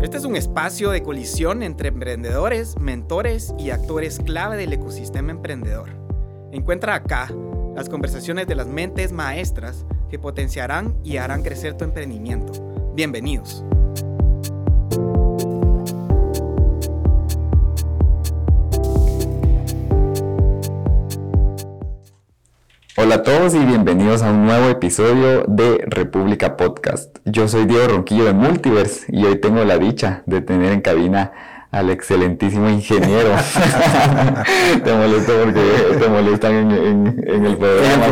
Este es un espacio de colisión entre emprendedores, mentores y actores clave del ecosistema emprendedor. Encuentra acá las conversaciones de las mentes maestras que potenciarán y harán crecer tu emprendimiento. Bienvenidos. Hola a todos y bienvenidos a un nuevo episodio de República Podcast. Yo soy Diego Ronquillo de Multiverse y hoy tengo la dicha de tener en cabina al excelentísimo ingeniero. te molesto porque te molestan en, el programa.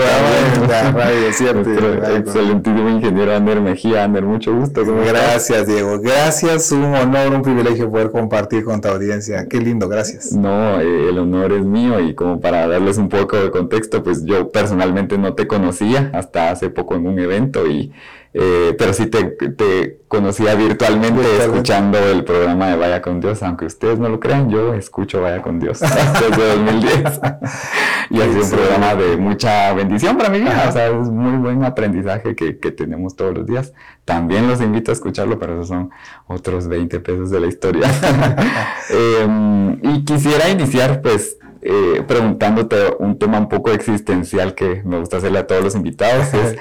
El radio, cierto. excelentísimo ingeniero Ander Mejía. Ander, mucho gusto. Gracias, Diego. Gracias, un honor, un privilegio poder compartir con tu audiencia. Qué lindo, gracias. No, eh, el honor es mío y como para darles un poco de contexto, pues yo personalmente no te conocía hasta hace poco en un evento y eh, pero sí te, te conocía virtualmente, escuchando el programa de Vaya con Dios, aunque ustedes no lo crean, yo escucho Vaya con Dios desde 2010 y ha sido un programa de mucha bendición para mí, o sea, es muy buen aprendizaje que, que, tenemos todos los días. También los invito a escucharlo, pero esos son otros 20 pesos de la historia. Em, y quisiera iniciar pues eh, preguntándote un tema un poco existencial que me gusta hacerle a todos los invitados. Es,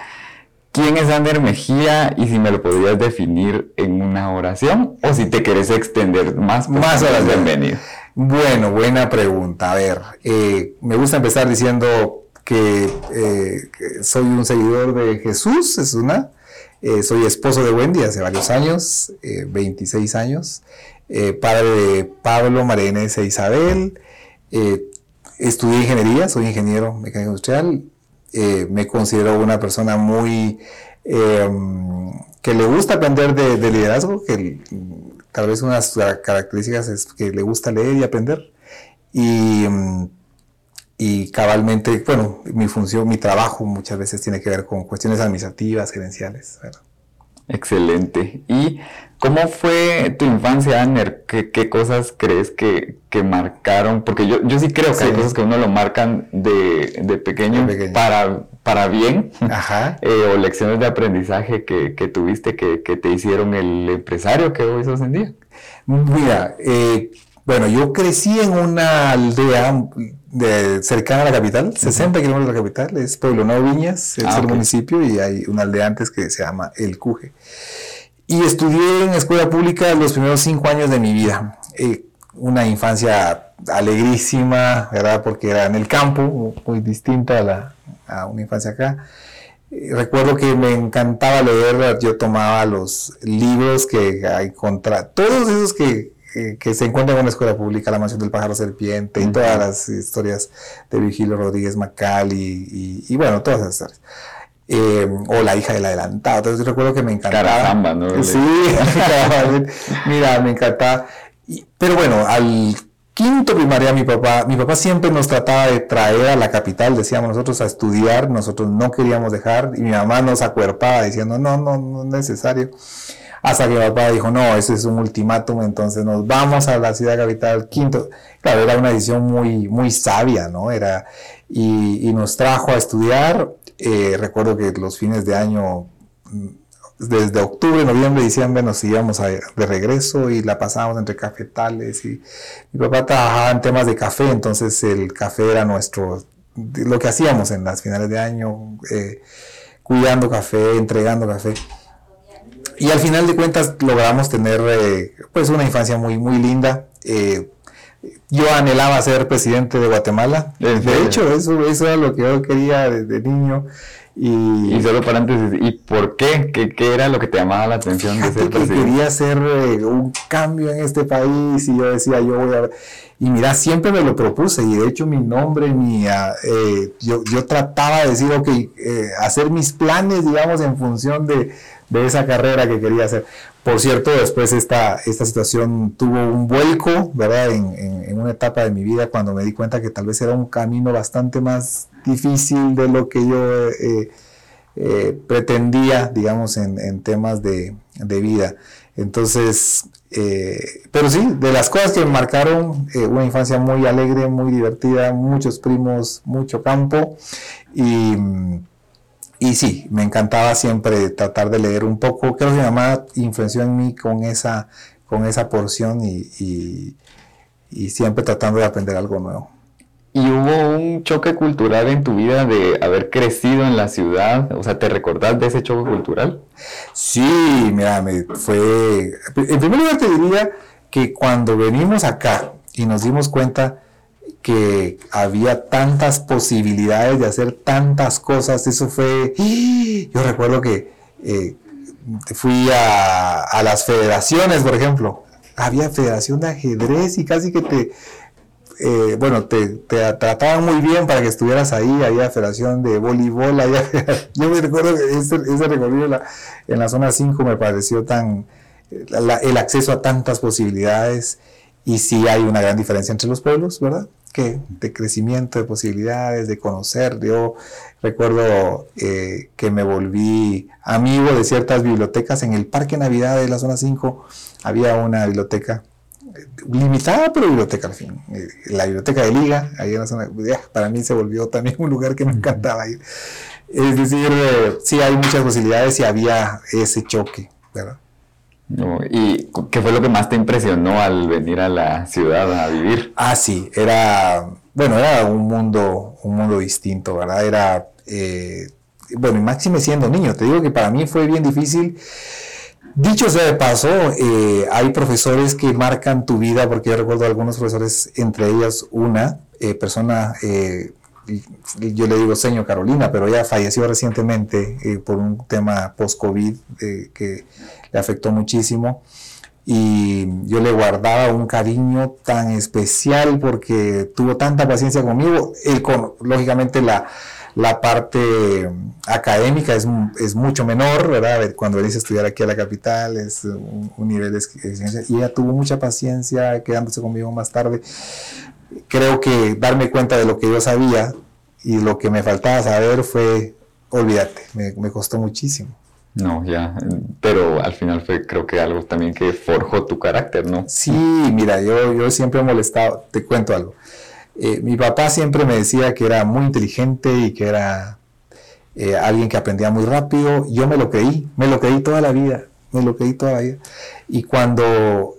¿Quién es Ander Mejía? Y si me lo podrías definir en una oración o si te querés extender más, pues, más horas, bienvenido. Bueno, buena pregunta. A ver, eh, me gusta empezar diciendo que, eh, soy un seguidor de Jesús, es una. Eh, soy esposo de Wendy hace varios años, 26 años. padre de Pablo, Marenese e Isabel. estudié ingeniería, soy ingeniero mecánico industrial eh, me considero una persona muy em, que le gusta aprender de, liderazgo, que tal vez una de sus características es que le gusta leer y aprender. Y, y cabalmente, bueno, mi función, mi trabajo muchas veces tiene que ver con cuestiones administrativas, gerenciales. Excelente. ¿Y cómo fue tu infancia, Aner? ¿Qué, cosas crees que, marcaron? Porque yo, yo sí creo que hay cosas que uno lo marcan de, pequeño, Para, para bien, eh, o lecciones de aprendizaje que, tuviste que, te hicieron el empresario que hoy sos en día. Mira, eh, bueno, yo crecí en una aldea de, cercana a la capital, 60 kilómetros de la capital, es Pueblo Nuevo Viñas, es ah, el municipio, y hay una aldea antes que se llama El Cuje. Y estudié en escuela pública los primeros cinco años de mi vida. Eh, una infancia alegrísima, ¿verdad? Porque era en el campo, muy distinta a, la, a una infancia acá. Eh, recuerdo que me encantaba leer, yo tomaba los libros que hay contra, todos esos que que, se encuentra en una escuela pública, La Mansión del Pájaro Serpiente, y todas las historias de Virgilio Rodríguez Macal y, y, bueno, todas esas historias. Eh, o La hija del adelantado. Entonces recuerdo que me encantaba. ¿no? Sí, mira, me encantaba. pero bueno, al quinto primaria mi papá, mi papá siempre nos trataba de traer a la capital, decíamos nosotros, a estudiar, nosotros no queríamos dejar, y mi mamá nos acuerpaba diciendo, no, no, no es necesario. Hasta que mi papá dijo, no, ese es un ultimátum, entonces nos vamos a la ciudad capital quinto. Claro, era una decisión muy, muy sabia, ¿no? Era, y, nos trajo a estudiar. Eh, recuerdo que los fines de año, mm, desde octubre, noviembre, diciembre, nos íbamos de regreso y la pasábamos entre cafetales. Y mi papá trabajaba en temas de café, entonces el café era nuestro, lo que hacíamos en las finales de año, eh, cuidando café, entregando café. Y al final de cuentas logramos tener eh, pues una infancia muy, muy linda. Eh, yo anhelaba ser presidente de Guatemala. De hecho, eso, eso era lo que yo quería desde niño. Y, solo paréntesis, ¿y por qué? qué? ¿Qué, era lo que te llamaba la atención de ser presidente? quería hacer eh, un cambio en este país y yo decía, yo voy a... Y mira, siempre me lo propuse y de hecho mi nombre, mi, ah, yo, yo trataba de decir, ok, hacer mis planes, digamos, en función de, de esa carrera que quería hacer. Por cierto, después esta, esta situación tuvo un vuelco, ¿verdad? En, en, una etapa de mi vida cuando me di cuenta que tal vez era un camino bastante más difícil de lo que yo eh, eh, pretendía, digamos, en, en temas de, de, vida. Entonces, eh, pero sí, de las cosas que me marcaron, una infancia muy alegre, muy divertida, muchos primos, mucho campo y y sí, me encantaba siempre tratar de leer un poco. Creo que mi mamá influenció en mí con esa, con esa porción y, siempre tratando de aprender algo nuevo. ¿Y hubo un choque cultural en tu vida de haber crecido en la ciudad? O sea, ¿te recordás de ese choque cultural? Sí, mira, me fue... En primer lugar te diría que cuando venimos acá y nos dimos cuenta que había tantas posibilidades de hacer tantas cosas, eso fue... Yo recuerdo que eh, fui a, las federaciones, por ejemplo. Había federación de ajedrez y casi que te, eh, bueno, te, trataban muy bien para que estuvieras ahí, había federación de voleibol, yo me recuerdo que ese, recorrido en la, zona 5 me pareció tan, el acceso a tantas posibilidades y sí hay una gran diferencia entre los pueblos, ¿verdad? De crecimiento, de posibilidades, de conocer. Yo recuerdo eh, que me volví amigo de ciertas bibliotecas en el Parque Navidad de la zona 5. Había una biblioteca eh, limitada, pero biblioteca al fin. Eh, la biblioteca de Liga, ahí en la zona, para mí se volvió también un lugar que me encantaba ir. Es decir, sí hay muchas posibilidades y había ese choque, ¿verdad? ¿Y qué fue lo que más te impresionó al venir a la ciudad a vivir? Ah, sí, era, bueno, era un mundo, un mundo distinto, ¿verdad? Era, eh, bueno, y máxime siendo niño, te digo que para mí fue bien difícil. Dicho sea de paso, eh, hay profesores que marcan tu vida, porque yo recuerdo algunos profesores, entre ellas una eh, persona yo le digo señor Carolina, pero ella falleció recientemente por un tema post-COVID que le afectó muchísimo y yo le guardaba un cariño tan especial porque tuvo tanta paciencia conmigo. Él, con, lógicamente, la, la parte académica es, es, mucho menor, ¿verdad? Cuando él dice estudiar aquí a la capital es un, nivel de exigencia. Y ella tuvo mucha paciencia quedándose conmigo más tarde. Creo que darme cuenta de lo que yo sabía y lo que me faltaba saber fue, olvídate, me costó muchísimo. No, ya, pero al final fue creo que algo también que forjó tu carácter, ¿no? Sí, mira, yo, yo siempre he molestado, te cuento algo. Eh, mi papá siempre me decía que era muy inteligente y que era eh, alguien que aprendía muy rápido. Yo me lo creí, me lo creí toda la vida, me lo creí toda la vida. Y cuando,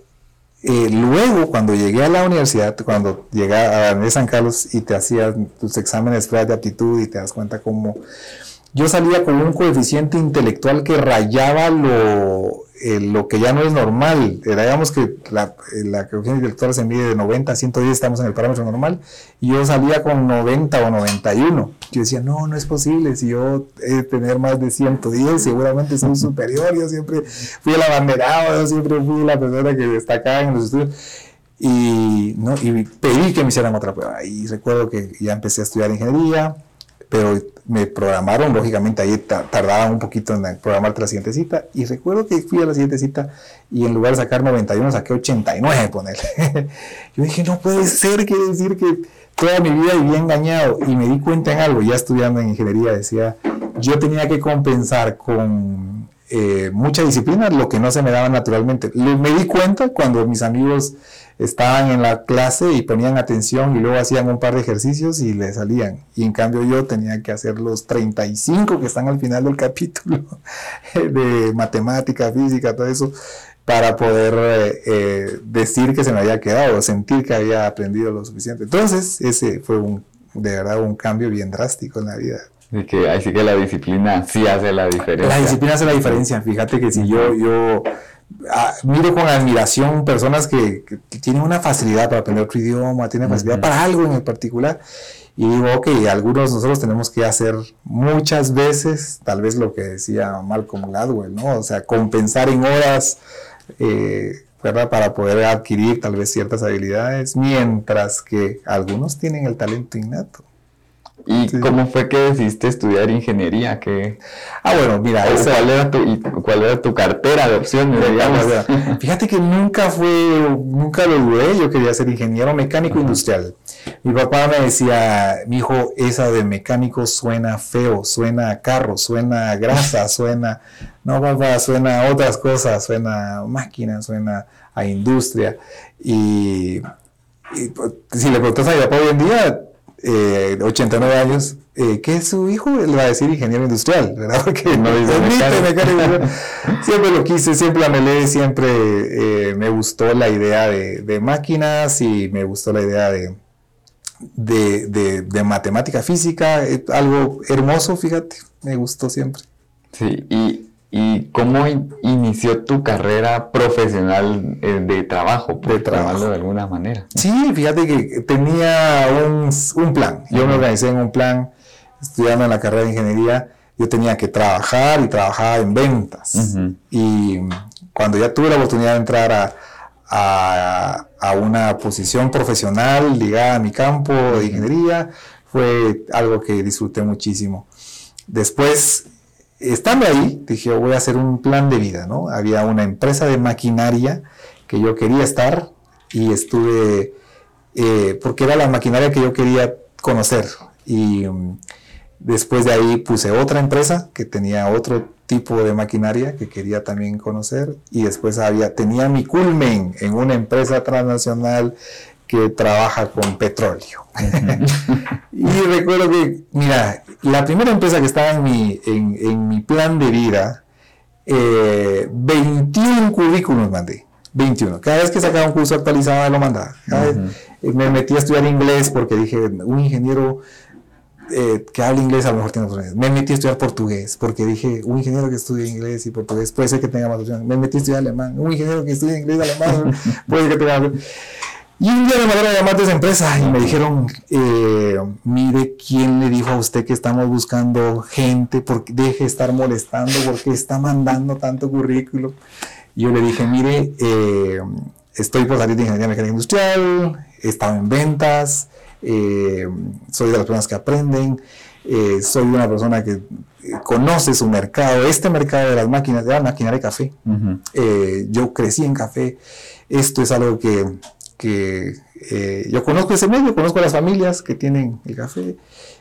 eh, luego, cuando llegué a la universidad, cuando llegué a San Carlos y te hacías tus exámenes de aptitud y te das cuenta cómo yo salía con un coeficiente intelectual que rayaba lo, eh, lo que ya no es normal. Era, digamos que la, eh, la coeficiente intelectual se mide de 90 a 110, estamos en el parámetro normal, y yo salía con 90 o 91. Yo decía, no, no es posible, si yo he de tener más de 110, seguramente soy superior, yo siempre fui el abanderado, yo siempre fui la persona que destacaba en los estudios. Y, ¿no? y pedí que me hicieran otra prueba. Y recuerdo que ya empecé a estudiar ingeniería, pero me programaron, lógicamente ahí tardaban un poquito en programar la siguiente cita, y recuerdo que fui a la siguiente cita y en lugar de sacar 91 saqué 89, ponerle. Yo dije, no puede ser, quiere decir que toda mi vida vivía engañado, y me di cuenta en algo, ya estudiando en ingeniería, decía, yo tenía que compensar con eh, mucha disciplina lo que no se me daba naturalmente. Me di cuenta cuando mis amigos estaban en la clase y ponían atención y luego hacían un par de ejercicios y le salían. Y en cambio yo tenía que hacer los 35 que están al final del capítulo de matemática, física, todo eso, para poder eh, eh, decir que se me había quedado, sentir que había aprendido lo suficiente. Entonces, ese fue un, de verdad un cambio bien drástico en la vida. Así que, así que la disciplina sí hace la diferencia. La disciplina hace la diferencia. Fíjate que si yo, yo Ah, miro con admiración personas que, tienen una facilidad para aprender otro idioma, tienen facilidad para algo en el particular. Y digo, ok, algunos nosotros tenemos que hacer muchas veces, tal vez lo que decía Malcolm Gladwell, ¿no? O sea, compensar en horas, eh, ¿verdad? Para poder adquirir tal vez ciertas habilidades, mientras que algunos tienen el talento innato. ¿Y cómo fue que decidiste estudiar ingeniería? ¿Qué... Ah, bueno, mira, ¿cuál, era tu, ¿cuál era tu cartera de opciones? Fíjate que nunca fue, nunca lo dudé, yo quería ser ingeniero mecánico industrial. Mi papá me decía, mi hijo, esa de mecánico suena feo, suena a carro, suena a grasa, suena, no papá, suena a otras cosas, suena a máquina, suena a industria. Y, pues, si le preguntas a mi papá hoy en día, eh, 89 años, eh, que su hijo le va a decir ingeniero industrial, ¿verdad? Porque no dice mecánico. siempre lo quise, siempre la anhelé, siempre eh, me gustó la idea de, de, máquinas y me gustó la idea de, de, de matemática física, algo hermoso, fíjate, me gustó siempre. Sí, y ¿Y cómo inició tu carrera profesional eh, de trabajo? de trabajo. de alguna manera. Sí, fíjate que tenía un, plan. Yo me organicé en un plan, estudiando en la carrera de ingeniería. Yo tenía que trabajar y trabajaba en ventas. Y cuando ya tuve la oportunidad de entrar a, a una posición profesional ligada a mi campo de ingeniería, fue algo que disfruté muchísimo. Después estando ahí, dije, voy a hacer un plan de vida, ¿no? Había una empresa de maquinaria que yo quería estar y estuve, eh, porque era la maquinaria que yo quería conocer. Y mm, después de ahí puse otra empresa que tenía otro tipo de maquinaria que quería también conocer. Y después había, tenía mi culmen en una empresa transnacional que trabaja con petróleo. y recuerdo que, mira, la primera empresa que estaba en mi, en, mi plan de vida, 21 eh, currículums mandé. 21. Cada vez que sacaba un curso actualizado lo mandaba. me metí a estudiar inglés porque dije, un ingeniero eh, que hable inglés a lo mejor tiene oportunidades. Me metí a estudiar portugués porque dije, un ingeniero que estudie inglés y portugués puede ser que tenga más opciones. Me metí a estudiar alemán. Un ingeniero que estudie inglés y alemán puede ser que tenga más y un día me mandaron a llamar de esa empresa y me dijeron, eh, mire, ¿quién le dijo a usted que estamos buscando gente? Porque deje de estar molestando, porque está mandando tanto currículo. Y yo le dije, mire, eh, estoy por salir de Ingeniería Mecánica Industrial, he estado en ventas, eh, soy de las personas que aprenden, soy una persona que conoce su mercado, este mercado de las máquinas, de la maquinaria de café. yo crecí en café, esto es algo que que eh, yo conozco ese medio, conozco a las familias que tienen el café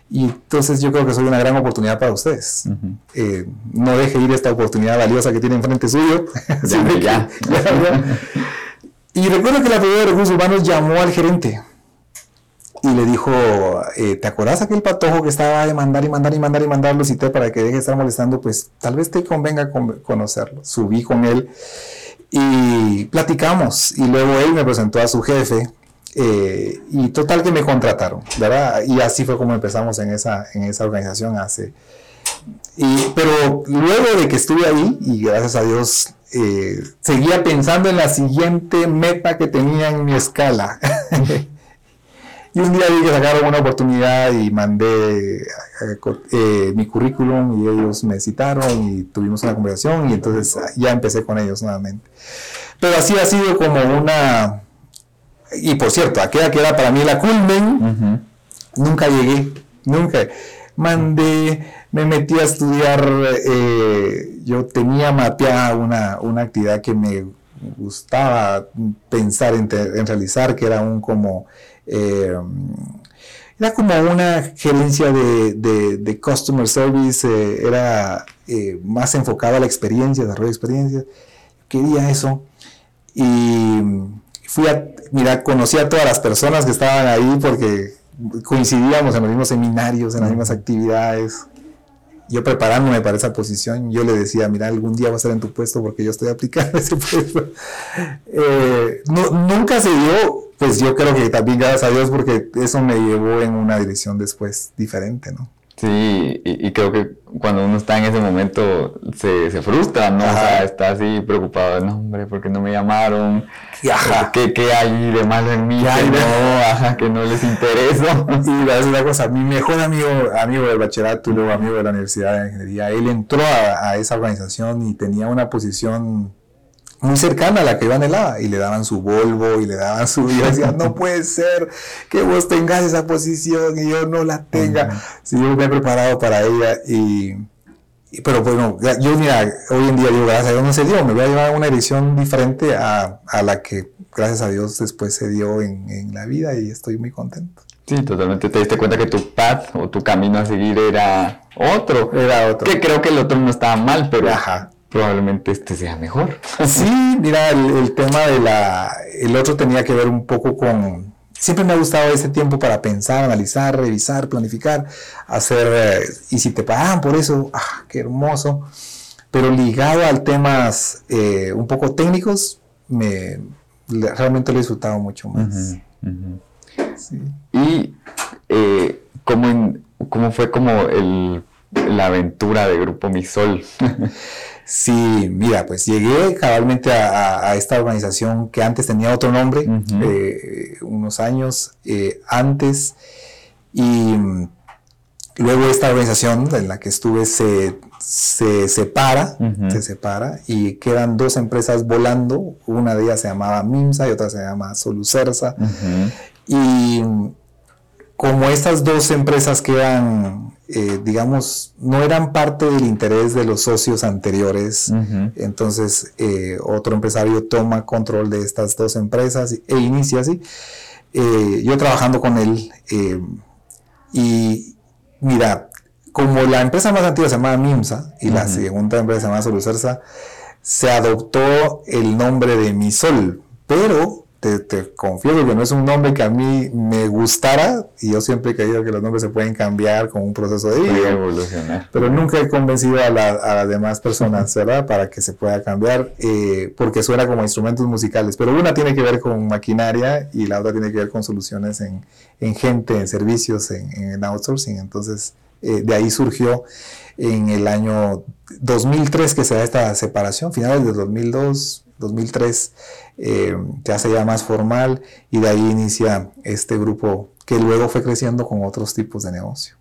y entonces yo creo que soy una gran oportunidad para ustedes. Eh, no deje ir esta oportunidad valiosa que tiene enfrente suyo. ya, y recuerdo que la Federación de Recursos Humanos llamó al gerente y le dijo, eh, ¿te acordás aquel patojo que estaba de mandar y mandar y mandar y mandarlo y te para que deje de estar molestando? Pues tal vez te convenga conocerlo. Subí con él y platicamos y luego él me presentó a su jefe eh, y total que me contrataron, ¿verdad? Y así fue como empezamos en esa, en esa organización hace... Y, pero luego de que estuve ahí y gracias a Dios eh, seguía pensando en la siguiente meta que tenía en mi escala. Y un día vi que sacaron una oportunidad y mandé eh, eh, mi currículum y ellos me citaron y tuvimos una conversación y entonces ya empecé con ellos nuevamente. Pero así ha sido como una... Y por cierto, aquella que era para mí la culmen, nunca llegué, nunca. Mandé, me metí a estudiar, eh, yo tenía mapeada una, una actividad que me gustaba pensar en, en realizar, que era un como eh, era como una gerencia de, customer service, eh, era eh, más enfocada a la experiencia, desarrollo de experiencias. Quería eso. Y fui a, mira, conocí a todas las personas que estaban ahí porque coincidíamos en los mismos seminarios, en las mismas actividades yo preparándome para esa posición, yo le decía, mira, algún día va a estar en tu puesto porque yo estoy aplicando ese puesto. nunca se dio pues yo creo que también gracias a Dios porque eso me llevó en una dirección después diferente, ¿no? Sí, y, creo que cuando uno está en ese momento se, se frustra, ¿no? O sea, está así preocupado, no, hombre, ¿por qué no me llamaron? Ajá. ¿Qué, ¿Qué, hay de malo en mí? Que no, ajá, que no les interesa. Y es una cosa, mi mejor amigo, amigo del bachillerato, luego amigo de la Universidad de Ingeniería, él entró a, a esa organización y tenía una posición muy cercana a la que iba anhelaba y le daban su Volvo y le daban su y decía no puede ser que vos tengas esa posición y yo no la tenga si yo me he preparado para ella y, pero bueno yo mira hoy en día digo gracias a Dios no se dio me voy a llevar a una edición diferente a, a, la que gracias a Dios después se dio en, en la vida y estoy muy contento Sí, totalmente. Te diste cuenta que tu path o tu camino a seguir era otro. Era otro. Que creo que el otro no estaba mal, pero Ajá probablemente este sea mejor. Sí, mira, el, tema de la, el otro tenía que ver un poco con, siempre me ha gustado ese tiempo para pensar, analizar, revisar, planificar, hacer, eh, y si te pagan por eso, ah, qué hermoso. Pero ligado al temas eh, un poco técnicos, me, realmente lo he disfrutado mucho más. Y eh, ¿cómo, fue como el, la aventura de Grupo Misol? Sí, mira, pues llegué cabalmente a, esta organización que antes tenía otro nombre, eh, unos años eh, antes, y mm, luego esta organización en la que estuve se, separa, se separa, y quedan dos empresas volando, una de ellas se llamaba MIMSA y otra se llama Solucersa, y mm, como estas dos empresas quedan eh, digamos, no eran parte del interés de los socios anteriores. Entonces, eh, otro empresario toma control de estas dos empresas e inicia así. Eh, yo trabajando con él, y mira, como la empresa más antigua se llama MIMSA y la segunda empresa se llama Solucersa, se adoptó el nombre de Misol, pero te, te, confieso que no es un nombre que a mí me gustara y yo siempre he creído que los nombres se pueden cambiar con un proceso de evolucionar. Pero nunca he convencido a, las demás personas, ¿verdad? Para que se pueda cambiar eh, porque suena como instrumentos musicales. Pero una tiene que ver con maquinaria y la otra tiene que ver con soluciones en, en gente, en servicios, en, en outsourcing. Entonces, eh, de ahí surgió en el año 2003 que se da esta separación, finales de 2002, 2003 eh, ya se llama más formal y de ahí inicia este grupo que luego fue creciendo con otros tipos de negocio.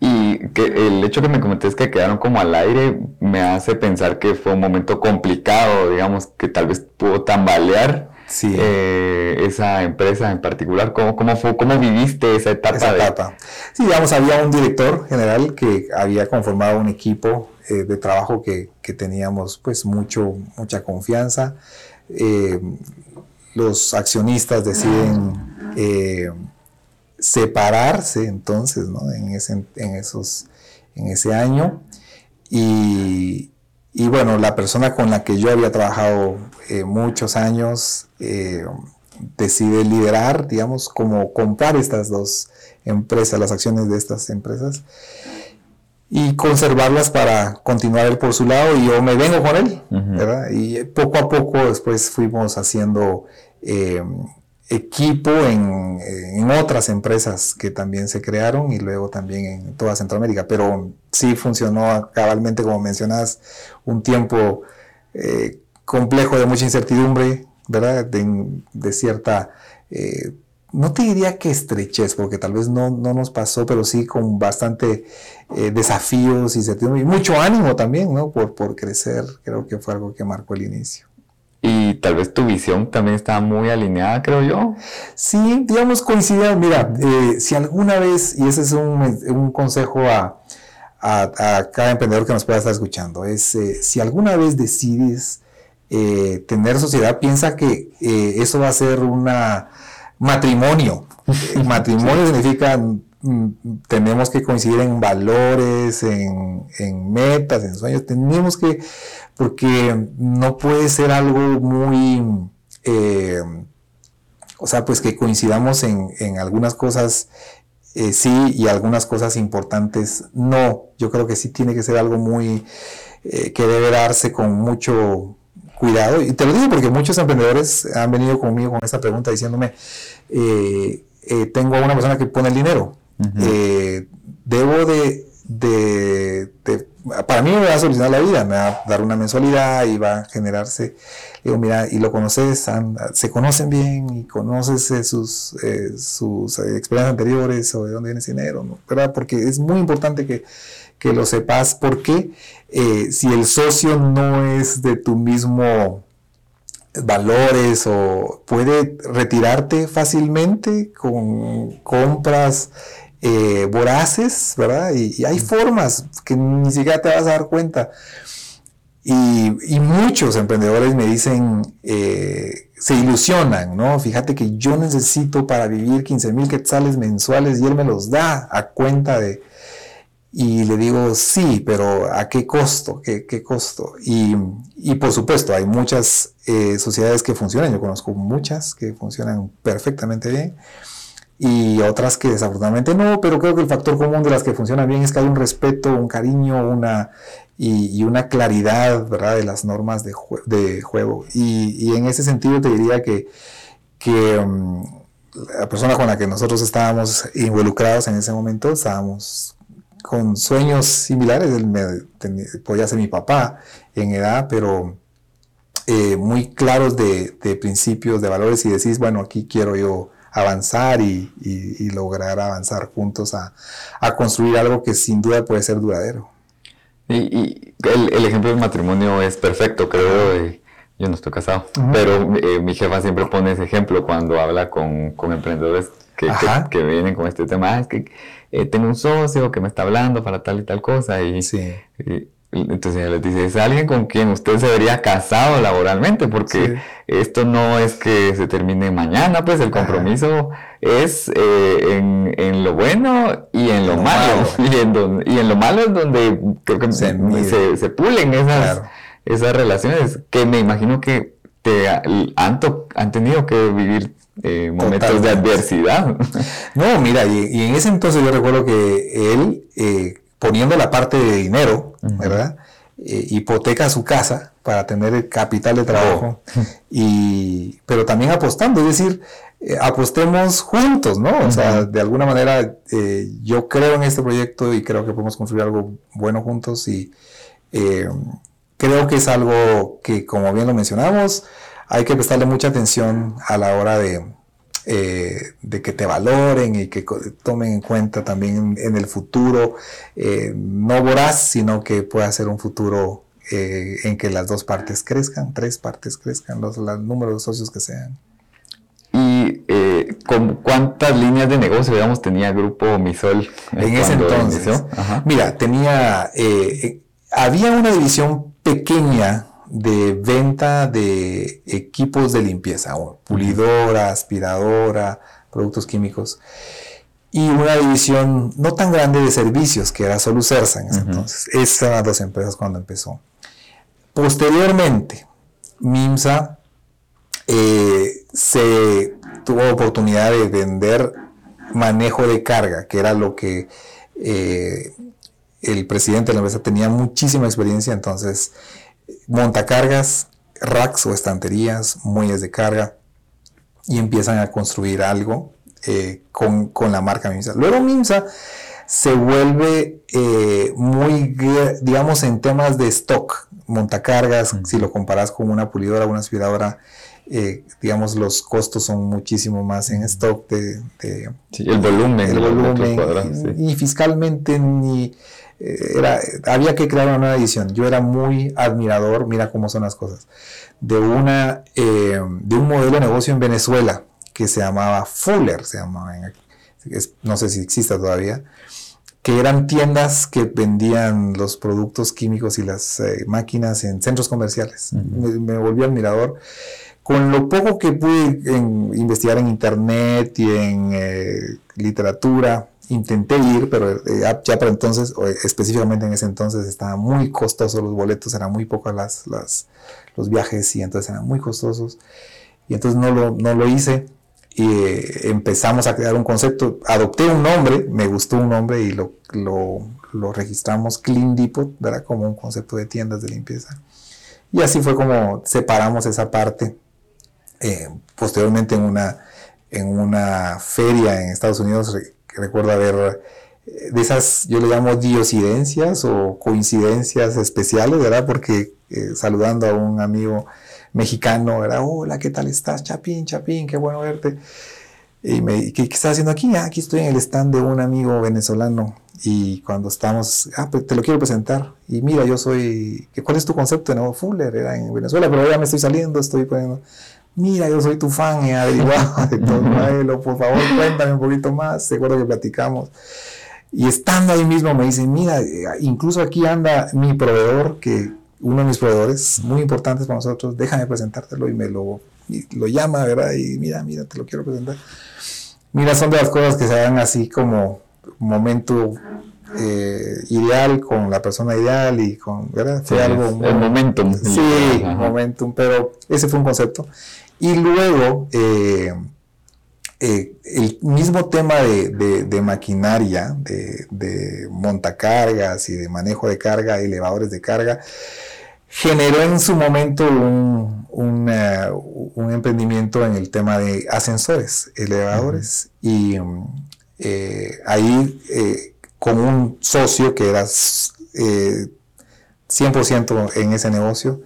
Y que el hecho que me comenté que quedaron como al aire me hace pensar que fue un momento complicado, digamos, que tal vez pudo tambalear eh, esa empresa en particular. ¿Cómo, cómo, fue, cómo viviste esa etapa? Esa etapa. Sí, digamos, había un director general que había conformado un equipo eh, de trabajo que, que, teníamos pues mucho, mucha confianza. Eh, los accionistas deciden eh, separarse entonces en, ese, en, esos, en ese año. Y, bueno, la persona con la que yo había trabajado muchos años decide liderar, digamos, como comprar estas dos empresas, las acciones de estas empresas y conservarlas para continuar él por su lado y yo me vengo con él, ¿verdad? Y poco a poco después fuimos haciendo em, equipo en, en, otras empresas que también se crearon y luego también en toda Centroamérica, pero sí funcionó cabalmente, como mencionas, un tiempo eh, complejo de mucha incertidumbre, ¿verdad? De, de cierta... Eh, no te diría que estrechez, porque tal vez no, no nos pasó, pero sí con bastante eh, desafíos y, y mucho ánimo también, ¿no? Por, por crecer, creo que fue algo que marcó el inicio. Y tal vez tu visión también estaba muy alineada, creo yo. Sí, digamos, coincidía. Mira, eh, si alguna vez, y ese es un, un consejo a, a, cada emprendedor que nos pueda estar escuchando, es eh, si alguna vez decides tener sociedad, piensa que eso va a ser una matrimonio. matrimonio significa mm, tenemos que coincidir en valores, en, metas, en sueños. Tenemos que, porque no puede ser algo muy, eh, o sea, pues que coincidamos en, algunas cosas eh, sí y algunas cosas importantes no. Yo creo que sí tiene que ser algo muy, eh, que debe darse con mucho cuidado. Y te lo digo porque muchos emprendedores han venido conmigo con esta pregunta diciéndome, eh, eh, tengo a una persona que pone el dinero, eh, debo de, para mí me va a solucionar la vida, me va a dar una mensualidad y va a generarse, digo, mira, y lo conoces, se conocen bien y conoces sus, sus experiencias anteriores o de dónde viene ese dinero, ¿verdad? Porque es muy importante que, que lo sepas, porque si el socio no es de tu mismo valores o puede retirarte fácilmente con compras eh, voraces, ¿verdad? Y, hay formas que ni siquiera te vas a dar cuenta. Y, muchos emprendedores me dicen, eh, se ilusionan, ¿no? Fíjate que yo necesito para vivir 15 mil quetzales mensuales y él me los da a cuenta de... Y le digo, sí, pero ¿a qué costo? ¿Qué, qué costo? Y, y, por supuesto, hay muchas eh, sociedades que funcionan, yo conozco muchas que funcionan perfectamente bien y otras que desafortunadamente no, pero creo que el factor común de las que funcionan bien es que hay un respeto, un cariño, una, y, una claridad ¿verdad? de las normas de, de juego. Y, en ese sentido te diría que, que um, la persona con la que nosotros estábamos involucrados en ese momento, estábamos con sueños similares, él me, podía ser mi papá en edad, pero eh, muy claros de, principios, de valores y decís, bueno, aquí quiero yo avanzar y, lograr avanzar juntos a, construir algo que sin duda puede ser duradero. Y, el, ejemplo del matrimonio es perfecto, creo. yo no estoy casado, pero eh, mi jefa siempre pone ese ejemplo cuando habla con, emprendedores que, que, vienen con este tema. Ah, es que eh, tengo un socio que me está hablando para tal y tal cosa y, entonces ella les dice, es alguien con quien usted se vería casado laboralmente, porque esto no es que se termine mañana, pues el compromiso es eh, en, lo bueno y en lo, malo. Y, en lo malo es donde creo que se, se, pulen esas, esas relaciones, que me imagino que te han, han tenido que vivir eh, momentos de adversidad. No, mira, y, en ese entonces yo recuerdo que él, eh, poniendo la parte de dinero, ¿verdad? Eh, hipoteca su casa para tener el capital de trabajo, oh. y, pero también apostando, es decir, apostemos juntos, ¿no? O sea, de alguna manera yo creo en este proyecto y creo que podemos construir algo bueno juntos y creo que es algo que, como bien lo mencionamos, hay que prestarle mucha atención a la hora de, eh, de que te valoren y que tomen en cuenta también en, el futuro, eh, no voraz, sino que pueda ser un futuro eh, en que las dos partes crezcan, tres partes crezcan, los, números de socios que sean. ¿Y con cuántas líneas de negocio, digamos, tenía Grupo Misol? En ese entonces, mira, tenía, había una división pequeña de venta de equipos de limpieza, pulidora, aspiradora, productos químicos, y una división no tan grande de servicios, que era Solucersa en ese entonces. Esas eran las dos empresas cuando empezó. Posteriormente, MIMSA eh, se tuvo oportunidad de vender manejo de carga, que era lo que eh, el presidente de la empresa tenía muchísima experiencia, entonces montacargas, racks o estanterías, muelles de carga y empiezan a construir algo eh, con, la marca MIMSA. Luego MIMSA se vuelve eh, muy, digamos, en temas de stock, montacargas, si lo comparas con una pulidora o una aspiradora, eh, digamos, los costos son muchísimo más en stock de... el volumen. El volumen. Y fiscalmente ni era, había que crear una nueva edición. Yo era muy admirador, mira cómo son las cosas, de, una, eh, de un modelo de negocio en Venezuela que se llamaba Fuller, se llamaba, no sé si existe todavía, que eran tiendas que vendían los productos químicos y las eh, máquinas en centros comerciales. me, volví admirador. Con lo poco que pude investigar en internet y en eh, literatura, intenté ir, pero eh, ya para entonces, específicamente en ese entonces, estaban muy costosos los boletos, eran muy pocos las, las, los viajes y entonces eran muy costosos. Y entonces no lo, no lo hice y eh, empezamos a crear un concepto. Adopté un nombre, me gustó un nombre y lo, lo, lo registramos Clean Depot, ¿verdad? Como un concepto de tiendas de limpieza. Y así fue como separamos esa parte. Eh, posteriormente en una, en una feria en Estados Unidos recuerdo haber eh, de esas, yo le llamo diosidencias o coincidencias especiales, ¿verdad? Porque eh, saludando a un amigo mexicano, ¿verdad? Hola, ¿qué tal estás? Chapín, Chapín, qué bueno verte. Y me, ¿qué, estás haciendo aquí? Ah, aquí estoy en el stand de un amigo venezolano. Y cuando estamos, ah, pues te lo quiero presentar. Y mira, yo soy, ¿cuál es tu concepto? No, Fuller, era en Venezuela, pero ya me estoy saliendo, estoy poniendo mira, yo soy tu fan, he averiguado de todo, por favor, cuéntame un poquito más, seguro que platicamos. Y estando ahí mismo me dicen, mira, incluso aquí anda mi proveedor, que uno de mis proveedores muy importantes para nosotros, déjame presentártelo y me lo, lo llama, ¿verdad? Y mira, mira, te lo quiero presentar. Mira, son de las cosas que se dan así como momento eh, ideal con la persona ideal y con, ¿verdad? Fue algo... El momentum. Sí, momentum, pero ese fue un concepto. Y luego, eh, eh, el mismo tema de, maquinaria, de, montacargas y de manejo de carga, elevadores de carga, generó en su momento un, un, emprendimiento en el tema de ascensores, elevadores, y ahí con un socio que era 100% eh, en ese negocio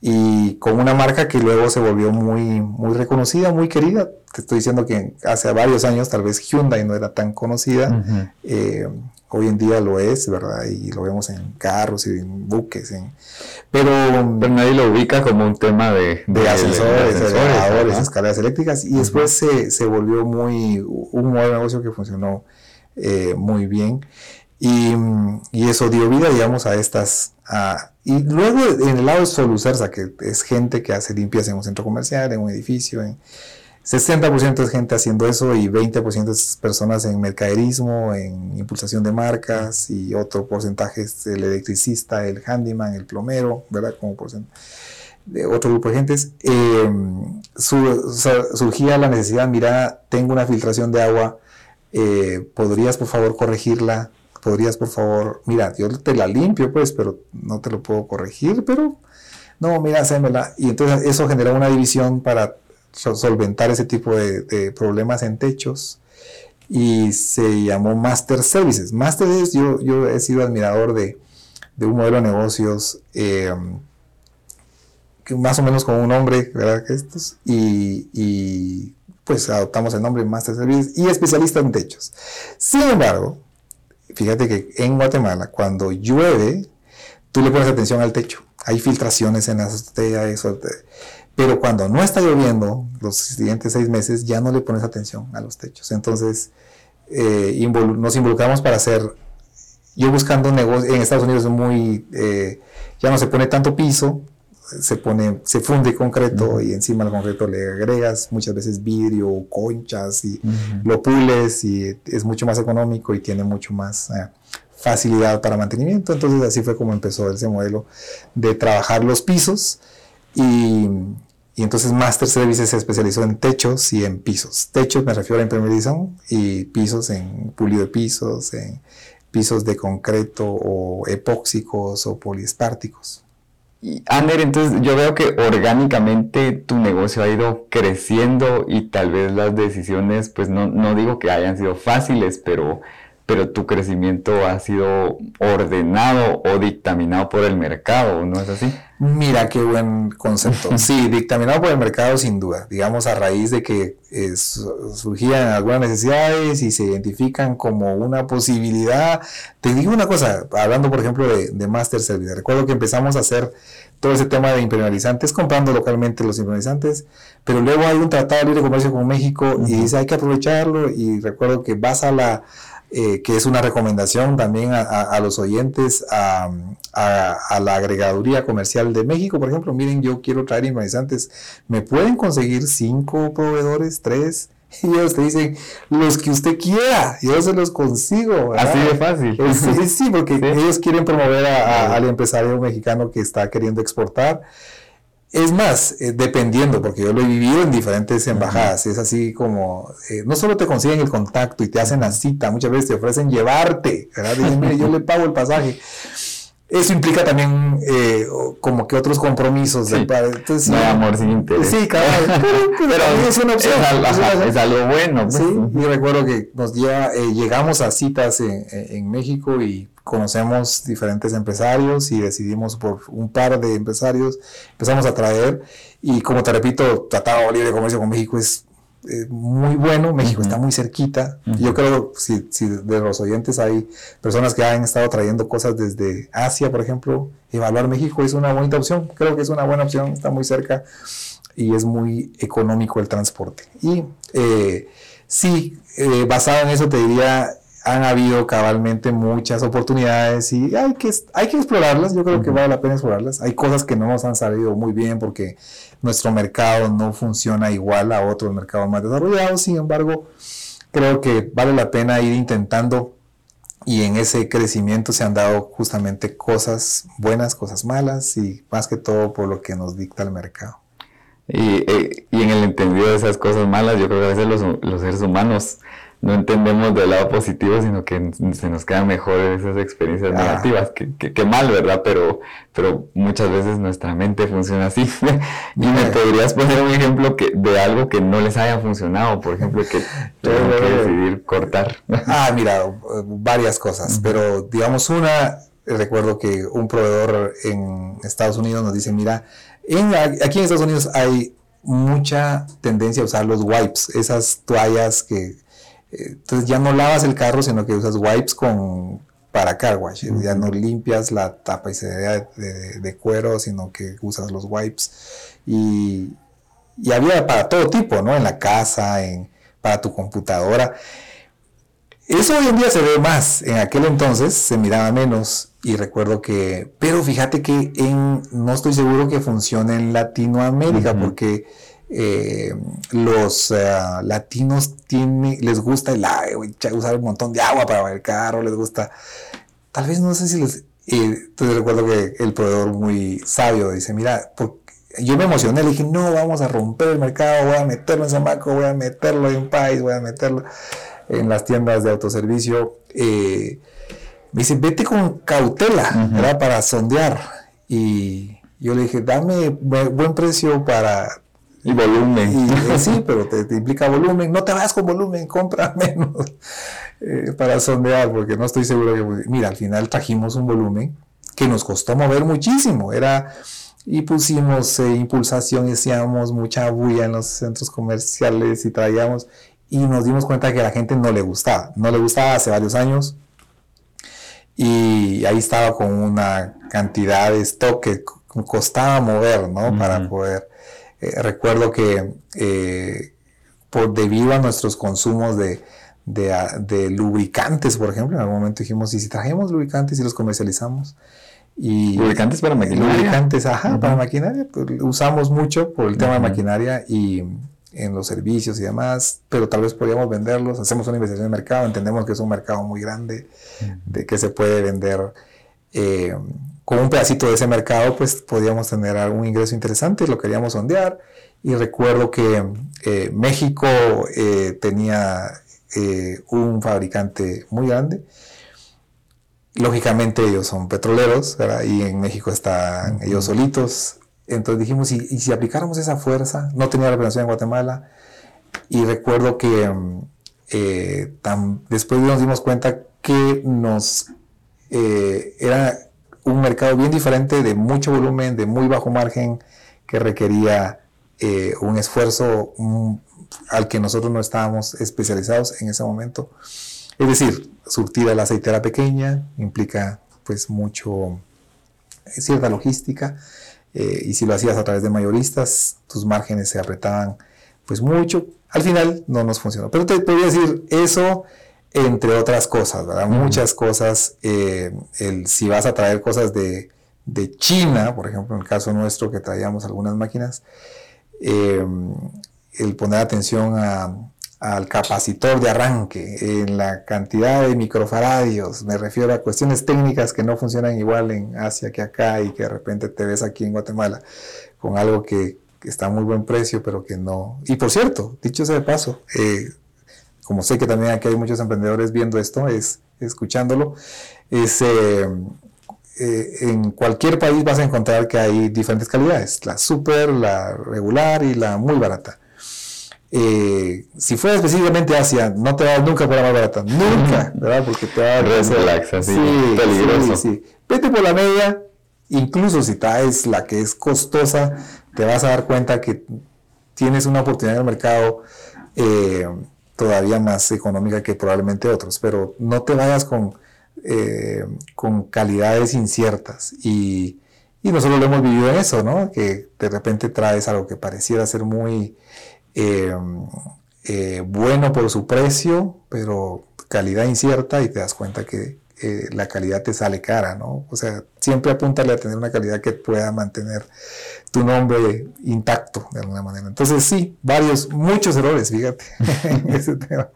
y con una marca que luego se volvió muy, muy reconocida, muy querida. Te estoy diciendo que hace varios años tal vez Hyundai no era tan conocida. Eh, hoy en día lo es, ¿verdad? Y lo vemos en carros y en buques. Pero, nadie lo ubica como un tema de, de, ascensores, elevadores, escaleras eléctricas. Y después se, se, volvió muy un nuevo negocio que funcionó eh, muy bien. Y, eso dio vida, digamos, a estas... y luego en el lado de Solucersa, que es gente que hace limpias en un centro comercial, en un edificio, en 60% es gente haciendo eso y 20% es personas en mercaderismo, en impulsación de marcas y otro porcentaje es el electricista, el handyman, el plomero, ¿verdad? Como de otro grupo de gentes. Eh, surgía la necesidad, mira, tengo una filtración de agua eh, ¿podrías por favor corregirla? ¿Podrías por favor, mira, yo te la limpio pues, pero no te lo puedo corregir, pero no, mira, hacémela. Y entonces eso generó una división para solventar ese tipo de, problemas en techos y se llamó Master Services. Master Services, yo, yo he sido admirador de, un modelo de negocios eh, que más o menos como un hombre, ¿verdad? Estos, y pues adoptamos el nombre Master Service y especialista en techos. Sin embargo, fíjate que en Guatemala, cuando llueve, tú le pones atención al techo. Hay filtraciones en la azotea, eso. Pero cuando no está lloviendo, los siguientes seis meses, ya no le pones atención a los techos. Entonces, eh, nos involucramos para hacer. Yo buscando un negocio, en Estados Unidos es muy. Eh, ya no se pone tanto piso, se pone, se funde concreto y encima al concreto le agregas muchas veces vidrio, conchas y lo pules y es mucho más económico y tiene mucho más eh, facilidad para mantenimiento. Entonces así fue como empezó ese modelo de trabajar los pisos y, y entonces Master Services se especializó en techos y en pisos. Techos me refiero a impermeabilización y pisos en pulido de pisos, en pisos de concreto o epóxicos o poliespárticos. Y Ander, entonces yo veo que orgánicamente tu negocio ha ido creciendo y tal vez las decisiones, pues no, no digo que hayan sido fáciles, pero pero tu crecimiento ha sido ordenado o dictaminado por el mercado, ¿no es así? Mira, qué buen concepto. Sí, dictaminado por el mercado sin duda, digamos a raíz de que surgían algunas necesidades y se identifican como una posibilidad. Te digo una cosa, hablando por ejemplo de, de Master Service, recuerdo que empezamos a hacer todo ese tema de impermeabilizantes, comprando localmente los impermeabilizantes, pero luego hay un tratado de libre comercio con México y dice hay que aprovecharlo y recuerdo que vas a la eh, que es una recomendación también a, los oyentes a, la agregaduría comercial de México. Por ejemplo, miren, yo quiero traer impresionantes, ¿me pueden conseguir cinco proveedores, tres? Y ellos te dicen, los que usted quiera, yo se los consigo. Así de fácil. Sí, sí, porque ellos quieren promover al empresario mexicano que está queriendo exportar. Es más, eh, dependiendo, porque yo lo he vivido en diferentes embajadas, es así como, eh, no solo te consiguen el contacto y te hacen la cita, muchas veces te ofrecen llevarte, ¿verdad? Dicen, mire, yo le pago el pasaje. Eso implica también eh, como que otros compromisos padre. Entonces, no hay amor sin interés. Sí, claro. Pero, es una opción. Es, algo bueno. Pues. Sí, y recuerdo que nos lleva, llegamos a citas en, en México y conocemos diferentes empresarios y decidimos por un par de empresarios, empezamos a traer y como te repito, Tratado Libre de Comercio con México es muy bueno, México está muy cerquita. Yo creo si, si de los oyentes hay personas que han estado trayendo cosas desde Asia, por ejemplo, evaluar México es una bonita opción, creo que es una buena opción, está muy cerca y es muy económico el transporte. Y eh, sí, eh, basado en eso te diría, han habido cabalmente muchas oportunidades y hay que, hay que explorarlas, yo creo que vale la pena explorarlas. Hay cosas que no nos han salido muy bien porque nuestro mercado no funciona igual a otros mercados más desarrollados, sin embargo, creo que vale la pena ir intentando y en ese crecimiento se han dado justamente cosas buenas, cosas malas y más que todo por lo que nos dicta el mercado. Y, eh, y en el entendido de esas cosas malas, yo creo que a veces los, los seres humanos no entendemos del lado positivo, sino que se nos quedan mejor esas experiencias ah. negativas, que, que, mal, ¿verdad? Pero, pero muchas veces nuestra mente funciona así. y me podrías poner un ejemplo que, de algo que no les haya funcionado, por ejemplo, que tengo que decidir cortar. ah, mira, varias cosas, pero digamos una, recuerdo que un proveedor en Estados Unidos nos dice, mira, en, aquí en Estados Unidos hay mucha tendencia a usar los wipes, esas toallas que entonces ya no lavas el carro, sino que usas wipes con para car wash. Ya no limpias la tapa y se de, de, cuero, sino que usas los wipes. Y, y, había para todo tipo, ¿no? En la casa, en, para tu computadora. Eso hoy en día se ve más. En aquel entonces se miraba menos. Y recuerdo que, pero fíjate que en, no estoy seguro que funcione en Latinoamérica, porque eh, los eh, latinos tienen, les gusta el, usar un montón de agua para el carro, les gusta, tal vez no sé si les, entonces recuerdo que el proveedor muy sabio dice, mira, yo me emocioné, le dije, no, vamos a romper el mercado, voy a meterlo en Zamaco, voy a meterlo en Pais, voy a meterlo en las tiendas de autoservicio. Eh, me dice, vete con cautela, Para sondear. Y yo le dije, dame buen precio para y volumen. Y, eh, sí, pero te, implica volumen. No te vayas con volumen, compra menos eh, para sondear, porque no estoy seguro que... Mira, al final trajimos un volumen que nos costó mover muchísimo. Era... Y pusimos eh, impulsación y hacíamos mucha bulla en los centros comerciales y traíamos... Y nos dimos cuenta que a la gente no le gustaba. No le gustaba hace varios años. Y ahí estaba con una cantidad de stock que costaba mover, ¿no? Para poder eh, recuerdo que eh, por, debido a nuestros consumos de, lubricantes, por ejemplo, en algún momento dijimos, ¿y si trajemos lubricantes y los comercializamos? Y, lubricantes para maquinaria. Lubricantes, ajá, para maquinaria. Pues, usamos mucho por el tema de maquinaria y en los servicios y demás, pero tal vez podríamos venderlos. Hacemos una investigación de mercado, entendemos que es un mercado muy grande, de que se puede vender eh, con un pedacito de ese mercado, pues podíamos tener algún ingreso interesante, lo queríamos sondear. Y recuerdo que eh, México eh, tenía eh, un fabricante muy grande. Lógicamente ellos son petroleros, y en México están ellos solitos. Entonces dijimos, ¿y, si aplicáramos esa fuerza? No tenía representación en Guatemala. Y recuerdo que después nos dimos cuenta que nos era un mercado bien diferente, de mucho volumen, de muy bajo margen, que requería eh, un esfuerzo al que nosotros no estábamos especializados en ese momento. Es decir, surtir a la aceitera pequeña implica pues mucho, eh, cierta logística, eh, y si lo hacías a través de mayoristas, tus márgenes se apretaban pues mucho. Al final no nos funcionó. Pero te podría decir, eso entre otras cosas, ¿verdad? Muchas cosas, eh, el, si vas a traer cosas de, de, China, por ejemplo, en el caso nuestro que traíamos algunas máquinas, eh, el poner atención al capacitor de arranque, en la cantidad de microfaradios, me refiero a cuestiones técnicas que no funcionan igual en Asia que acá y que de repente te ves aquí en Guatemala con algo que, está a muy buen precio, pero que no... Y por cierto, dicho sea de paso, eh, como sé que también aquí hay muchos emprendedores viendo esto, es escuchándolo, es, eh, eh, en cualquier país vas a encontrar que hay diferentes calidades, la super, la regular y la muy barata. Eh, si fuera específicamente Asia, no te va a dar nunca por la más barata, nunca, ¿verdad? Porque te va a dar... sí, peligroso. Sí, Vete por la media, incluso si traes la que es costosa, te vas a dar cuenta que tienes una oportunidad en el mercado todavía más económica que probablemente otros, pero no te vayas con, eh, con calidades inciertas. Y, nosotros lo hemos vivido en eso, ¿no? Que de repente traes algo que pareciera ser muy eh, eh, bueno por su precio, pero calidad incierta y te das cuenta que la calidad te sale cara, ¿no? O sea, siempre apúntale a tener una calidad que pueda mantener tu nombre intacto de alguna manera. Entonces sí, varios, muchos errores, fíjate, en ese tema.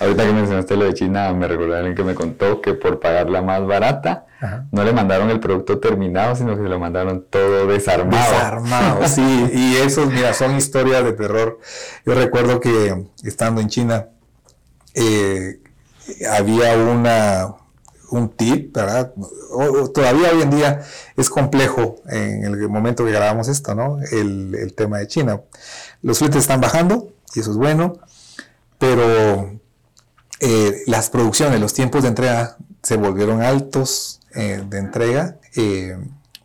Ahorita que mencionaste lo de China, me recordé alguien que me contó que por pagar la más barata, no le mandaron el producto terminado, sino que se lo mandaron todo desarmado. Desarmado, sí. Y esos, mira, son historias de terror. Yo recuerdo que estando en China, eh, había una, un tip, ¿verdad? todavía hoy en día es complejo en el momento que grabamos esto, ¿no? El, el tema de China. Los fletes están bajando y eso es bueno, pero eh, las producciones, los tiempos de entrega se volvieron altos eh, de entrega, eh,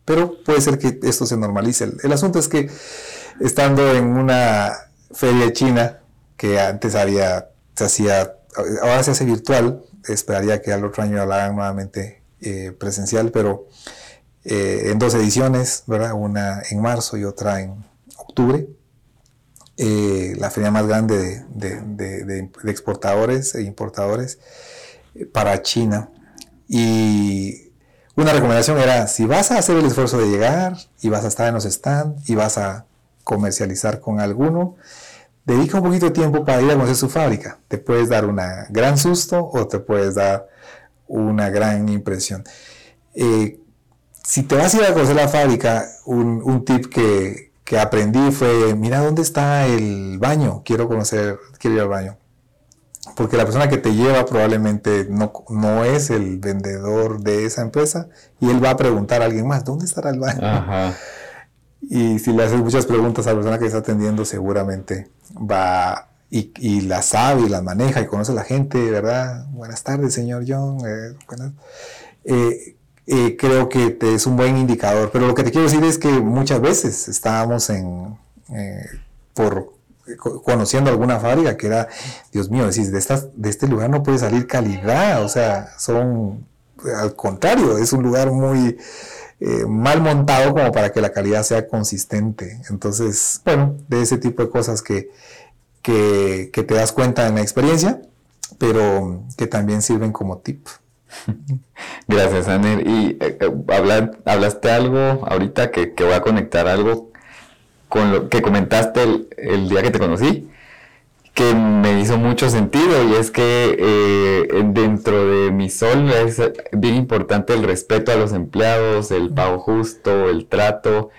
pero puede ser que esto se normalice. El, asunto es que estando en una feria china, que antes había, se hacía, ahora se hace virtual, esperaría que al otro año la hagan nuevamente presencial, pero en dos ediciones, ¿verdad? Una en marzo y otra en octubre. Eh, la feria más grande de, exportadores e importadores eh, para China. Y una recomendación era, si vas a hacer el esfuerzo de llegar y vas a estar en los stands y vas a comercializar con alguno, dedica un poquito de tiempo para ir a conocer su fábrica. Te puedes dar un gran susto o te puedes dar una gran impresión. Eh, si te vas a ir a conocer la fábrica, un tip que, que aprendí fue, mira, ¿dónde está el baño? Quiero conocer, quiero ir al baño. Porque la persona que te lleva probablemente no, no es el vendedor de esa empresa y él va a preguntar a alguien más, ¿dónde estará el baño? Y si le haces muchas preguntas a la persona que está atendiendo, seguramente va y, y la sabe y la maneja y conoce a la gente, ¿verdad? Buenas tardes, señor John. Eh. Eh, eh, creo que es un buen indicador. Pero lo que te quiero decir es que muchas veces estábamos en, por conociendo alguna fábrica que era, Dios mío, decís, de, estas, de este lugar no puede salir calidad, o sea, son, al contrario, es un lugar muy eh, mal montado como para que la calidad sea consistente. Entonces, bueno, de ese tipo de cosas que, que, que te das cuenta en la experiencia, pero que también sirven como tip. Gracias, Aner. Y eh, eh, hablaste algo ahorita que, voy a conectar algo con lo que comentaste el, día que te conocí, que me hizo mucho sentido y es que eh, dentro de mi sol es bien importante el respeto a los empleados, el pago justo, el trato.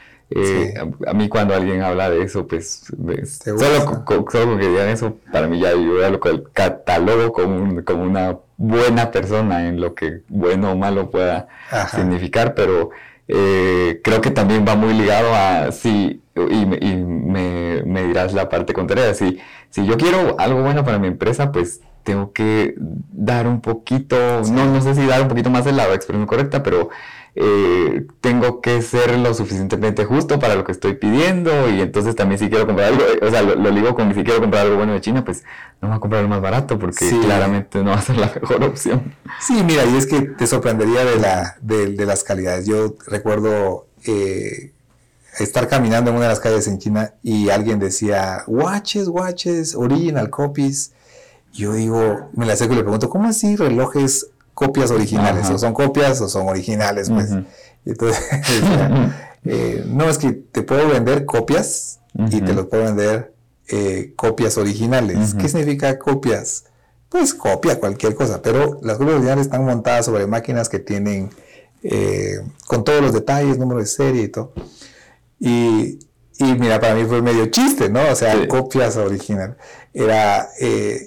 a, mí cuando alguien habla de eso, pues, solo, con, que digan eso, para mí ya yo lo catalogo como, como una buena persona en lo que bueno o malo pueda significar, pero eh, creo que también va muy ligado a si, y, me, me, dirás la parte contraria, si, si yo quiero algo bueno para mi empresa, pues tengo que dar un poquito, no, no sé si dar un poquito más de la expresión correcta, pero eh, tengo que ser lo suficientemente justo para lo que estoy pidiendo y entonces también si quiero comprar algo, o sea, lo, lo digo con si quiero comprar algo bueno de China, pues no voy a comprar lo más barato porque claramente no va a ser la mejor opción. Sí, mira, y es que te sorprendería de, la, de, las calidades. Yo recuerdo eh, estar caminando en una de las calles en China y alguien decía, watches, watches, original copies. Yo digo, me la acerco y le pregunto, ¿cómo así relojes copias originales, o son copias o son originales, pues. entonces, eh, no, es que te puedo vender copias y te los puedo vender eh, copias originales. ¿Qué significa copias? Pues copia cualquier cosa, pero las copias originales están montadas sobre máquinas que tienen eh, con todos los detalles, número de serie y todo. Y, mira, para mí fue medio chiste, ¿no? O sea, copias originales. Era,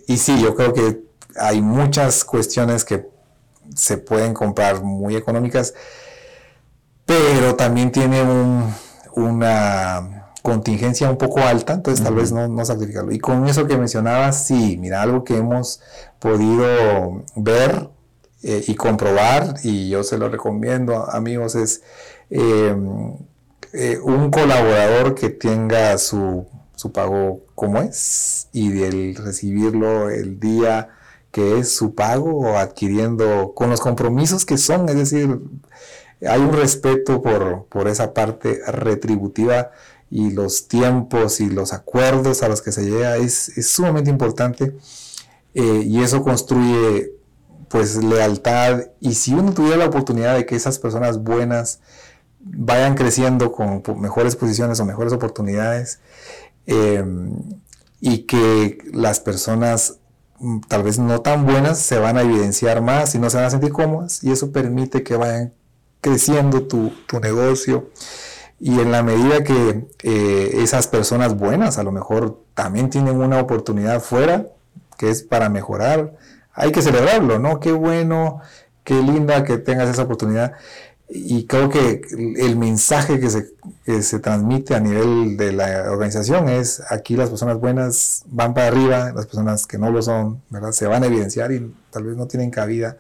y sí, yo creo que hay muchas cuestiones que se pueden comprar muy económicas, pero también tiene una contingencia un poco alta, entonces tal vez no, no sacrificarlo. Y con eso que mencionabas, sí, mira, algo que hemos podido ver eh, y comprobar, y yo se lo recomiendo, amigos, es eh, eh, un colaborador que tenga su, su pago como es y el recibirlo el día que es su pago o adquiriendo con los compromisos que son, es decir, hay un respeto por, esa parte retributiva y los tiempos y los acuerdos a los que se llega es, sumamente importante eh, y eso construye pues lealtad. Y si uno tuviera la oportunidad de que esas personas buenas vayan creciendo con mejores posiciones o mejores oportunidades eh, y que las personas mm, tal vez no tan buenas se van a evidenciar más y no se van a sentir cómodas y eso permite que vayan creciendo tu, negocio. Y en la medida que eh, esas personas buenas a lo mejor también tienen una oportunidad fuera, que es para mejorar, hay que celebrarlo, ¿no? Qué bueno, qué linda que tengas esa oportunidad. Y creo que el mensaje que se, que se transmite a nivel de la organización es aquí las personas buenas van para arriba, las personas que no lo son, ¿verdad? Se van a evidenciar y tal vez no tienen cabida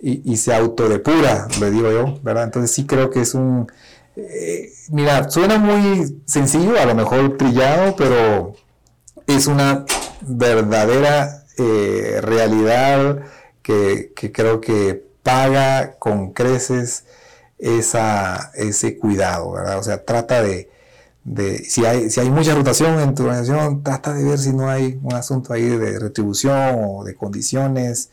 y, y se autodepura, le digo yo, ¿verdad? Entonces sí creo que es un... Eh, mira, suena muy sencillo, a lo mejor trillado, pero es una verdadera eh, realidad que, que creo que paga con creces esa, ese cuidado, ¿verdad? O sea, trata de, de, si, hay, si hay mucha rotación en tu organización, trata de ver si no hay un asunto ahí de retribución o de condiciones.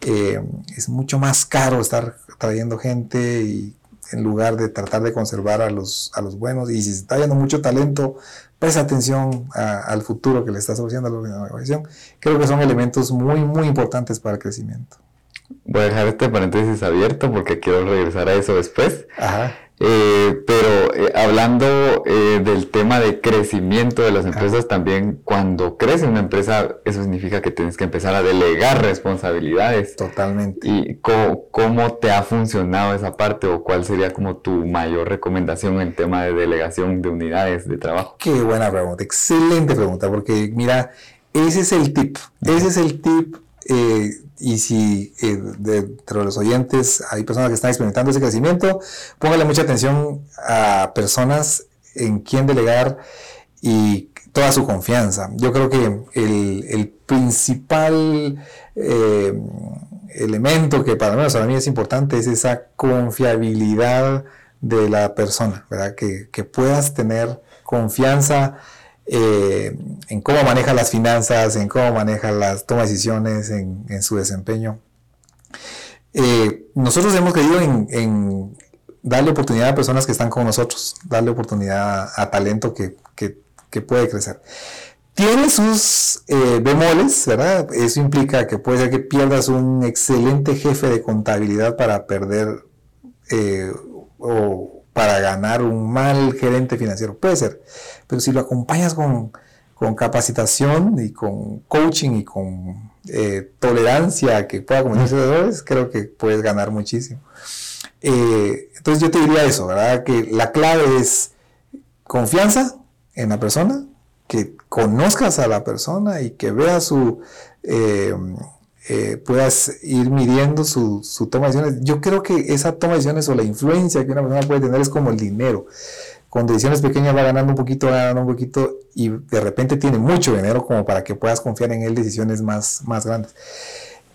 Eh, es mucho más caro estar trayendo gente y en lugar de tratar de conservar a los, a los buenos. Y si se está yendo mucho talento, presta atención al futuro que le estás ofreciendo a la organización. Creo que son elementos muy, muy importantes para el crecimiento. Voy a dejar este paréntesis abierto porque quiero regresar a eso después. Eh, pero eh, hablando eh, del tema de crecimiento de las empresas, también cuando crece una empresa, eso significa que tienes que empezar a delegar responsabilidades. Totalmente. ¿Y cómo, cómo, te ha funcionado esa parte o cuál sería como tu mayor recomendación en tema de delegación de unidades de trabajo? Qué buena pregunta, excelente pregunta, porque mira, ese es el tip, ese es el tip y si eh, de, los oyentes hay personas que están experimentando ese crecimiento, póngale mucha atención a personas en quien delegar y toda su confianza. Yo creo que el, principal eh, elemento que para, para mí es importante es esa confiabilidad de la persona, ¿verdad? Que, que puedas tener confianza eh, en cómo maneja las finanzas, en cómo maneja las toma de decisiones, en, su desempeño. Eh, nosotros hemos querido en, darle oportunidad a personas que están con nosotros, darle oportunidad a, talento que, puede crecer. Tiene sus eh, bemoles, ¿verdad? Eso implica que puede ser que pierdas un excelente jefe de contabilidad para perder o para ganar un mal gerente financiero. Puede ser. Pero si lo acompañas con, capacitación y con coaching y con eh, tolerancia que pueda cometerse errores, creo que puedes ganar muchísimo. Eh, entonces yo te diría eso, ¿verdad? Que la clave es confianza en la persona, que conozcas a la persona y que veas su... Eh, puedas ir midiendo su, su, toma de decisiones. Yo creo que esa toma de decisiones o la influencia que una persona puede tener es como el dinero con decisiones pequeñas va ganando un poquito, va ganando un poquito y de repente tiene mucho dinero como para que puedas confiar en él decisiones más, más grandes.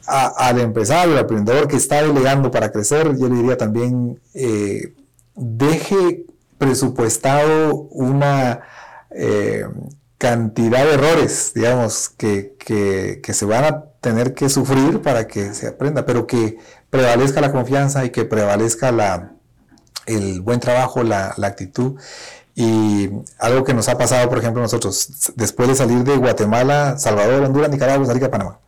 al empresario, al emprendedor que está delegando para crecer, yo le diría también, eh, deje presupuestado una eh, cantidad de errores, digamos, que, que, que se van a tener que sufrir para que se aprenda, pero que prevalezca la confianza y que prevalezca la, el buen trabajo, la, actitud. Y algo que nos ha pasado, por ejemplo, nosotros, después de salir de Guatemala, Salvador, Honduras, Nicaragua, Costa Rica, Panamá,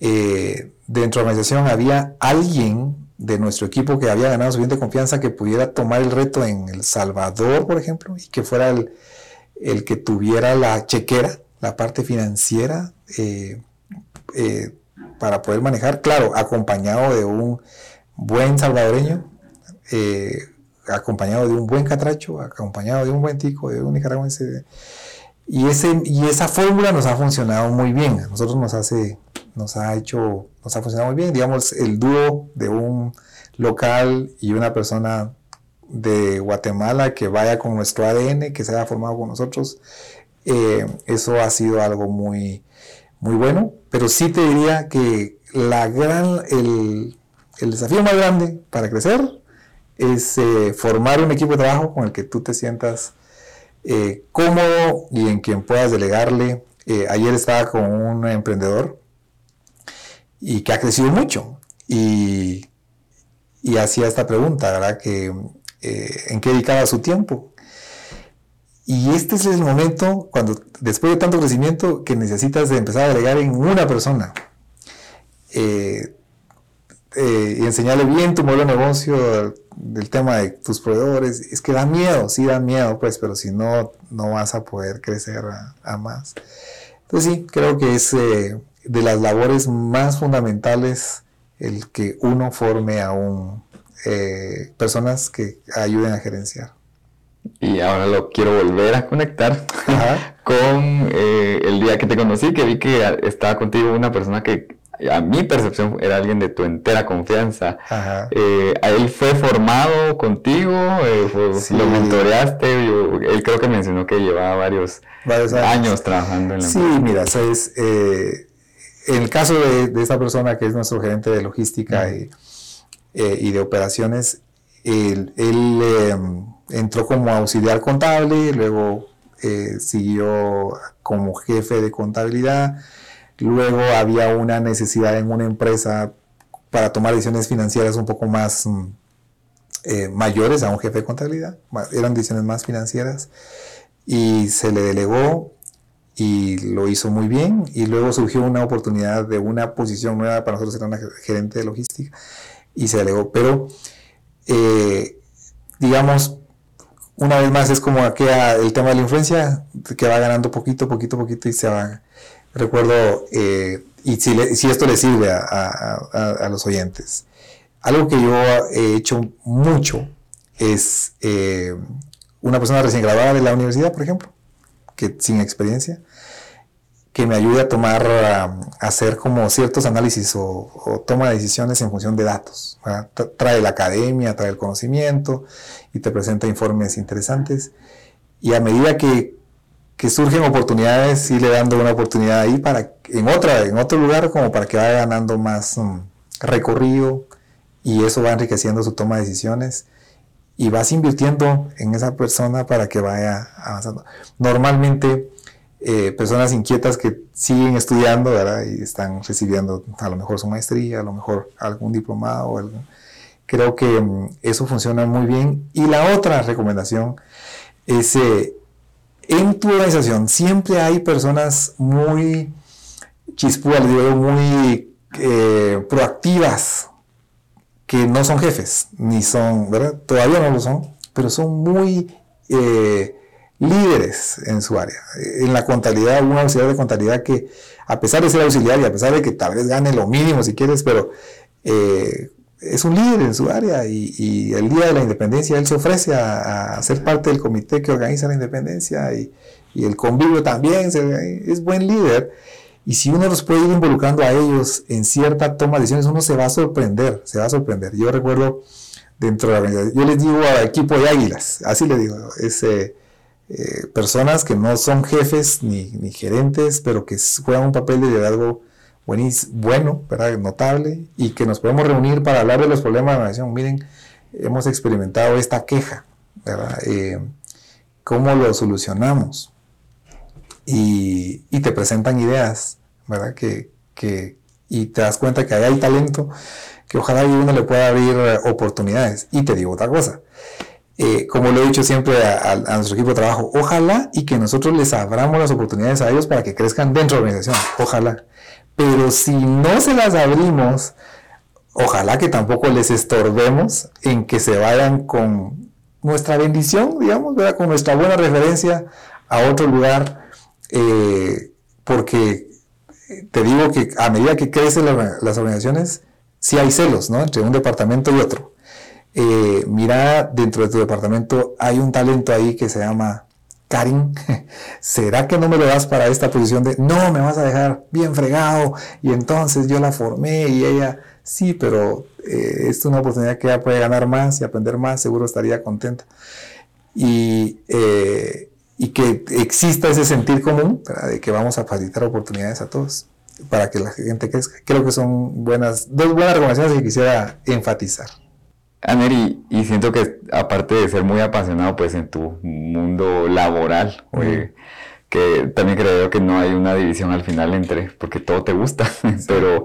eh, dentro de la organización había alguien de nuestro equipo que había ganado suficiente confianza que pudiera tomar el reto en El Salvador, por ejemplo, y que fuera el, el que tuviera la chequera, la parte financiera, eh, eh, para poder manejar, claro, acompañado de un buen salvadoreño eh, acompañado de un buen catracho, acompañado de un buen tico, de un nicaragüense. Y, ese, y esa fórmula nos ha funcionado muy bien. Nosotros nos hace, nos ha hecho, nos ha funcionado muy bien. Digamos, el dúo de un local y una persona de Guatemala que vaya con nuestro ADN, que se haya formado con nosotros, eh, eso ha sido algo muy, muy bueno. Pero sí te diría que la gran, el, el desafío más grande para crecer es eh, formar un equipo de trabajo con el que tú te sientas eh, cómodo y en quien puedas delegarle. Eh, ayer estaba con un emprendedor y que ha crecido mucho y, hacía esta pregunta, ¿verdad? Que, ¿En qué dedicaba su tiempo? Y este es el momento, cuando después de tanto crecimiento, que necesitas de empezar a agregar en una persona. Eh, eh, y enseñarle bien tu modelo de negocio, del tema de tus proveedores. Es que da miedo, sí da miedo, pues, pero si no, no vas a poder crecer a, más. Entonces sí, creo que es eh, de las labores más fundamentales el que uno forme a un, personas que ayuden a gerenciar y ahora lo quiero volver a conectar con eh, el día que te conocí, que vi que estaba contigo una persona que a mi percepción era alguien de tu entera confianza. Eh, él fue formado contigo, eh, lo mentoreaste, él creo que mencionó que llevaba varios, años. trabajando en la Sí, mira, sabes, en el caso de, esta persona que es nuestro gerente de logística y, y, de operaciones, él, él em, entró como auxiliar contable, luego eh, siguió como jefe de contabilidad, luego había una necesidad en una empresa para tomar decisiones financieras un poco más mm, eh, mayores a un jefe de contabilidad, eran decisiones más financieras, y se le delegó y lo hizo muy bien, y luego surgió una oportunidad de una posición nueva para nosotros, era una gerente de logística, y se delegó, pero eh, digamos, una vez más es como el tema de la influencia, que va ganando poquito, poquito, poquito y se va. Recuerdo, eh, y si, esto le sirve a, los oyentes, algo que yo he hecho mucho es eh, una persona recién graduada de la universidad, por ejemplo, que sin experiencia, que me ayude a tomar, a, hacer como ciertos análisis o, toma de decisiones en función de datos. Trae la academia, trae el conocimiento y te presenta informes interesantes. Y a medida que, que surgen oportunidades, sí le dando una oportunidad ahí para, en, otra, en otro lugar como para que vaya ganando más mm, recorrido y eso va enriqueciendo su toma de decisiones y vas invirtiendo en esa persona para que vaya avanzando. Normalmente eh, personas inquietas que siguen estudiando ¿verdad? y están recibiendo a lo mejor su maestría, a lo mejor algún diplomado. Algún... Creo que mm, eso funciona muy bien. Y la otra recomendación es, eh, en tu organización siempre hay personas muy chispúas, muy eh, proactivas, que no son jefes, ni son, ¿verdad? Todavía no lo son, pero son muy líderes en su área. En la contabilidad, una auxiliar de contabilidad que, a pesar de ser auxiliar y a pesar de que tal vez gane lo mínimo si quieres, pero eh, es un líder en su área y, el día de la independencia él se ofrece a, ser parte del comité que organiza la independencia y, el convivio también, es buen líder. Y si uno los puede ir involucrando a ellos en cierta toma de decisiones, uno se va a sorprender, se va a sorprender. Yo recuerdo dentro de la organización, yo les digo al equipo de águilas, así le digo, ese eh, personas que no son jefes ni, gerentes, pero que juegan un papel de liderazgo bueno, ¿verdad? notable, y que nos podemos reunir para hablar de los problemas de la nación. Miren, hemos experimentado esta queja, ¿verdad? Eh, ¿Cómo lo solucionamos? Y, te presentan ideas, ¿verdad? Que, y te das cuenta que hay talento, que ojalá uno le pueda abrir oportunidades. Y te digo otra cosa, eh, como lo he dicho siempre a, nuestro equipo de trabajo, ojalá y que nosotros les abramos las oportunidades a ellos para que crezcan dentro de la organización, ojalá. Pero si no se las abrimos, ojalá que tampoco les estorbemos en que se vayan con nuestra bendición, digamos, con nuestra buena referencia a otro lugar, eh, porque te digo que a medida que crecen las organizaciones, sí hay celos, ¿no? Entre un departamento y otro. Eh, mira, dentro de tu departamento hay un talento ahí que se llama Karin, ¿será que no me lo das para esta posición de, no, me vas a dejar bien fregado? Y entonces yo la formé y ella, sí, pero eh, es una oportunidad que ella puede ganar más y aprender más, seguro estaría contenta. Y, eh, que exista ese sentir común de que vamos a facilitar oportunidades a todos para que la gente crezca. Creo que son buenas, dos buenas recomendaciones que quisiera enfatizar. Aner, y, siento que aparte de ser muy apasionado pues en tu mundo laboral, que también creo que no hay una división al final entre, porque todo te gusta, pero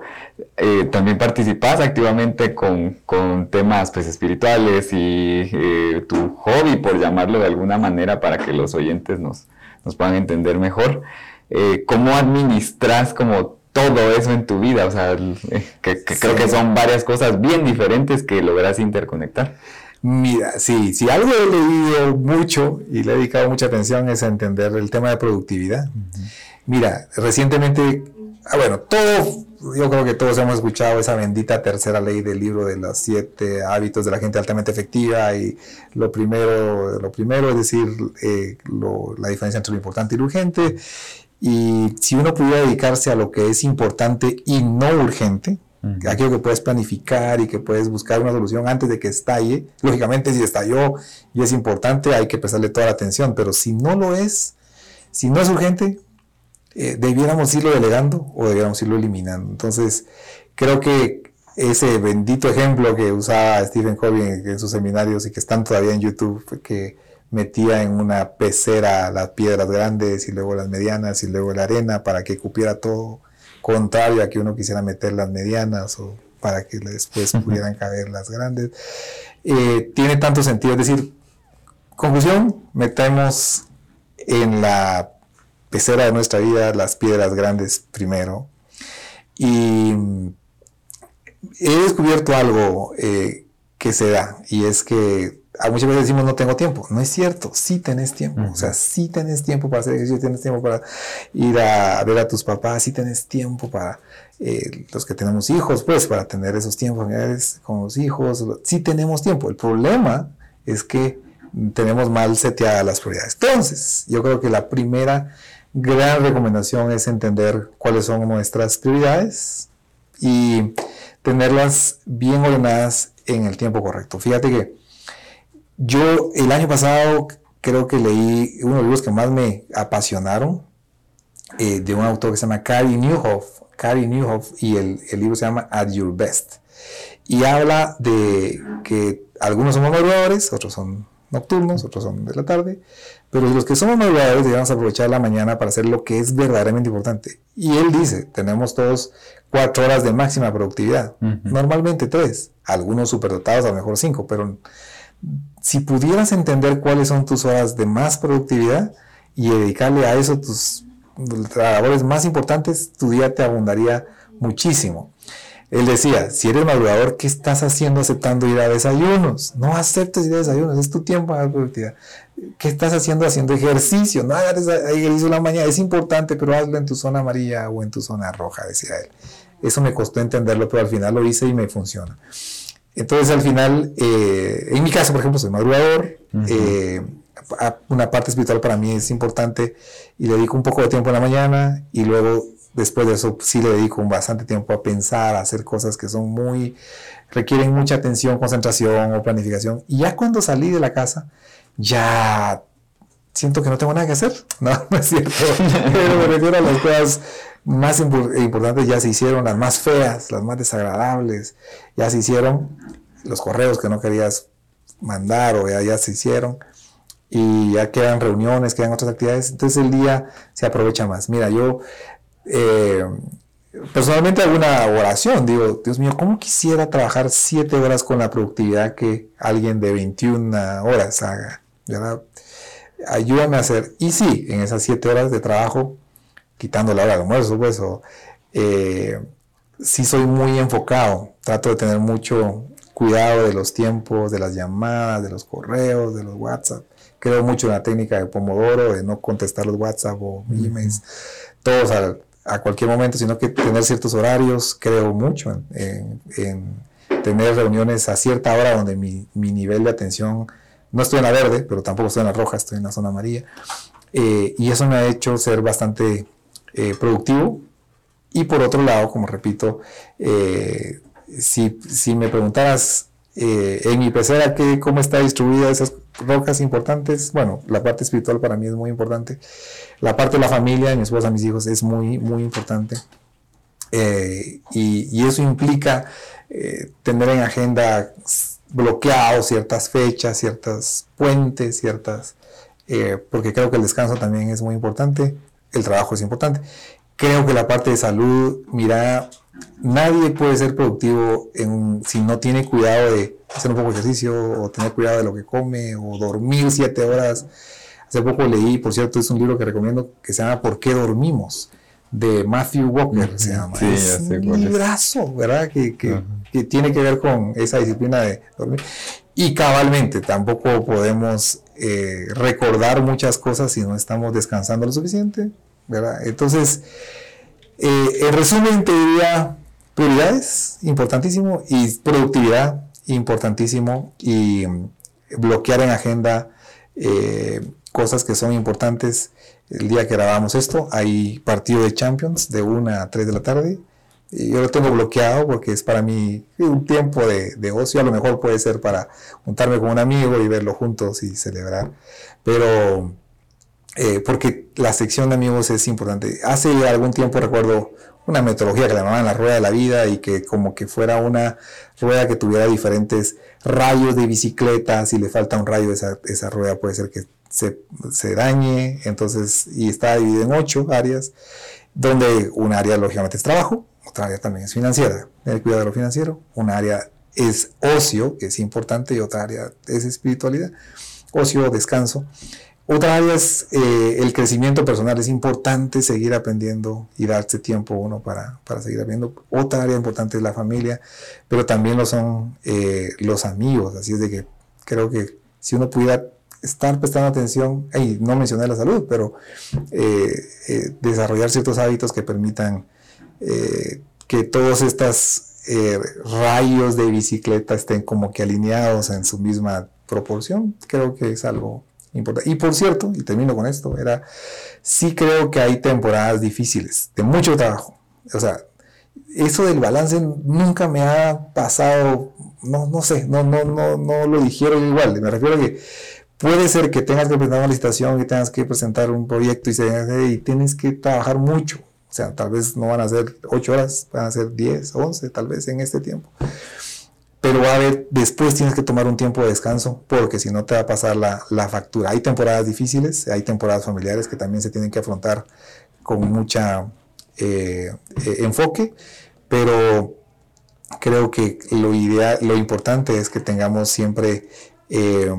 eh, también participas activamente con, con, temas pues, espirituales y eh, tu hobby, por llamarlo de alguna manera, para que los oyentes nos, nos puedan entender mejor. Eh, ¿Cómo administras como todo eso en tu vida? O sea, que, creo que son varias cosas bien diferentes que logras interconectar. Mira, sí, si algo he leído mucho y le he dedicado mucha atención es a entender el tema de productividad. Mira, recientemente, ah, bueno, todo, yo creo que todos hemos escuchado esa bendita tercera ley del libro de los siete hábitos de la gente altamente efectiva y lo primero, lo primero es decir, eh, la diferencia entre lo importante y lo urgente. Y si uno pudiera dedicarse a lo que es importante y no urgente, aquello que puedes planificar y que puedes buscar una solución antes de que estalle. Lógicamente, si estalló y es importante, hay que prestarle toda la atención, pero si no lo es, si no es urgente, eh, debiéramos irlo delegando o debiéramos irlo eliminando. Entonces, creo que ese bendito ejemplo que usaba Stephen Covey en, sus seminarios y que están todavía en YouTube, que metía en una pecera las piedras grandes y luego las medianas y luego la arena para que cupiera todo contrario a que uno quisiera meter las medianas o para que después pudieran caber las grandes. Eh, tiene tanto sentido, es decir, conclusión, metemos en la pecera de nuestra vida las piedras grandes primero. Y he descubierto algo eh, que se da, y es que a muchas veces decimos no tengo tiempo. No es cierto, sí tenés tiempo. O sea, sí tenés tiempo para hacer ejercicio, tienes tiempo para ir a ver a tus papás, sí tenés tiempo para eh, los que tenemos hijos, pues para tener esos tiempos familiares con los hijos. Sí tenemos tiempo. El problema es que tenemos mal seteadas las prioridades. Entonces, yo creo que la primera gran recomendación es entender cuáles son nuestras prioridades y tenerlas bien ordenadas en el tiempo correcto. Fíjate que yo el año pasado creo que leí uno de los libros que más me apasionaron, eh, de un autor que se llama Cary Newhoff, Cary Newhoff, y el, libro se llama At Your Best. Y habla de que algunos somos madrugadores, otros son nocturnos, otros son de la tarde, pero los que somos madrugadores debemos aprovechar la mañana para hacer lo que es verdaderamente importante. Y él dice, tenemos todos cuatro horas de máxima productividad, normalmente tres, algunos superdotados a lo mejor cinco, pero si pudieras entender cuáles son tus horas de más productividad y dedicarle a eso tus labores más importantes, tu día te abundaría muchísimo. Él decía, si eres madrugador, ¿qué estás haciendo aceptando ir a desayunos? No aceptes ir a desayunos, es tu tiempo de productividad. ¿Qué estás haciendo haciendo ejercicio? No hagas ejercicio en la mañana, es importante, pero hazlo en tu zona amarilla o en tu zona roja, decía él. Eso me costó entenderlo, pero al final lo hice y me funciona. Entonces al final, eh, en mi caso, por ejemplo, soy madrugador, eh, una parte espiritual para mí es importante y le dedico un poco de tiempo en la mañana y luego después de eso sí le dedico bastante tiempo a pensar, a hacer cosas que son muy, requieren mucha atención, concentración o planificación. Y ya cuando salí de la casa, ya siento que no tengo nada que hacer. No, no es cierto. Pero me refiero a las cosas más importantes ya se hicieron, las más feas, las más desagradables, ya se hicieron, los correos que no querías mandar o ya, ya se hicieron, y ya quedan reuniones, quedan otras actividades, entonces el día se aprovecha más. Mira, yo eh, personalmente hago una oración, digo, Dios mío, ¿cómo quisiera trabajar siete horas con la productividad que alguien de 21 horas haga? ¿verdad? Ayúdame a hacer, y sí, en esas siete horas de trabajo, quitando la hora de almuerzo, pues, o, eh, sí soy muy enfocado, trato de tener mucho cuidado de los tiempos, de las llamadas, de los correos, de los WhatsApp. Creo mucho en la técnica de Pomodoro, de no contestar los WhatsApp o emails, todos a, cualquier momento, sino que tener ciertos horarios. Creo mucho en, tener reuniones a cierta hora donde mi, nivel de atención, no estoy en la verde, pero tampoco estoy en la roja, estoy en la zona amarilla. Eh, y eso me ha hecho ser bastante eh, productivo. Y por otro lado, como repito, eh, si, si, me preguntaras eh, en mi pecera que, cómo está distribuida esas rocas importantes, bueno, la parte espiritual para mí es muy importante. La parte de la familia, mi esposa, mis hijos, es muy, muy importante. Y, y, eso implica tener en agenda bloqueados ciertas fechas, ciertas puentes, ciertas eh, porque creo que el descanso también es muy importante, el trabajo es importante. Creo que la parte de salud, mira, nadie puede ser productivo en, si no tiene cuidado de hacer un poco de ejercicio o tener cuidado de lo que come o dormir siete horas. Hace poco leí, por cierto, es un libro que recomiendo que se llama ¿Por qué dormimos? de Matthew Walker, se llama. Sí, es un librazo, ¿verdad? Que, que, que, tiene que ver con esa disciplina de dormir. Y cabalmente, tampoco podemos eh, recordar muchas cosas si no estamos descansando lo suficiente, ¿verdad? Entonces, eh, en resumen, te diría prioridades, importantísimo, y productividad, importantísimo, y mm, bloquear en agenda eh, cosas que son importantes. El día que grabamos esto, hay partido de Champions de 1 a 3 de la tarde. Yo lo tengo bloqueado porque es para mí un tiempo de, de, ocio. A lo mejor puede ser para juntarme con un amigo y verlo juntos y celebrar. Pero eh, porque la sección de amigos es importante. Hace algún tiempo recuerdo una metodología que le llamaban la rueda de la vida y que como que fuera una rueda que tuviera diferentes rayos de bicicleta, si le falta un rayo esa, esa rueda puede ser que se, se, dañe, entonces, y está dividido en ocho áreas, donde un área lógicamente es trabajo, otra área también es financiera, el cuidado de lo financiero, un área es ocio, que es importante, y otra área es espiritualidad, ocio, descanso, otra área es eh, el crecimiento personal. Es importante seguir aprendiendo y darse tiempo uno para, para, seguir aprendiendo. Otra área importante es la familia, pero también lo son eh, los amigos. Así es de que creo que si uno pudiera estar prestando atención, y no mencioné la salud, pero eh, desarrollar ciertos hábitos que permitan que todos estos rayos de bicicleta estén como que alineados en su misma proporción, creo que es algo y por cierto, y termino con esto, era, sí creo que hay temporadas difíciles, de mucho trabajo. O sea, eso del balance nunca me ha pasado, no, no sé, no, no, no, no lo dijeron igual. Me refiero a que puede ser que tengas que presentar una licitación, que tengas que presentar un proyecto y, se, y tienes que trabajar mucho. O sea, tal vez no van a ser 8 horas, van a ser 10, 11, tal vez en este tiempo pero a haber, después tienes que tomar un tiempo de descanso, porque si no te va a pasar la, la, factura. Hay temporadas difíciles, hay temporadas familiares que también se tienen que afrontar con mucha eh, eh, enfoque, pero creo que lo ideal, lo importante es que tengamos siempre eh,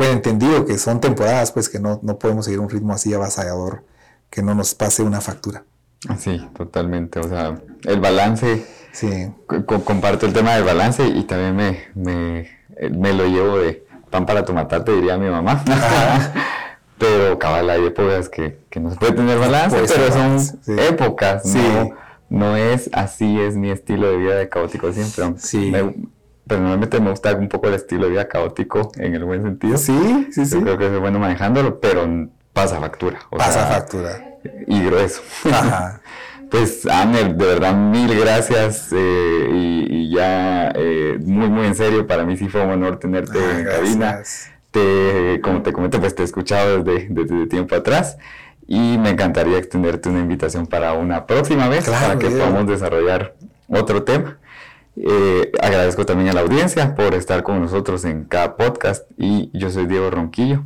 entendido que son temporadas, pues que no, no podemos seguir un ritmo así avasallador, que no nos pase una factura. Sí, totalmente. O sea, el balance Sí. comparto el tema del balance y también me, me, me, lo llevo de pan para tu matarte, diría mi mamá. pero cabal, hay épocas que, que no se puede tener balance, pero son épocas, no, no es así, es mi estilo de vida de caótico siempre. Sí. personalmente me gusta un poco el estilo de vida caótico en el buen sentido. Sí, sí, sí. creo que es bueno manejándolo, pero pasa factura. pasa factura. Y grueso. Ajá. Pues, Aner, de verdad, mil gracias. Eh, y, ya, eh, muy, muy en serio, para mí sí fue un honor tenerte ah, en cabina. Te, como te comenté, pues te he escuchado desde, desde tiempo atrás. Y me encantaría extenderte una invitación para una próxima vez, para que podamos desarrollar otro tema. Eh, agradezco también a la audiencia por estar con nosotros en cada podcast. Y yo soy Diego Ronquillo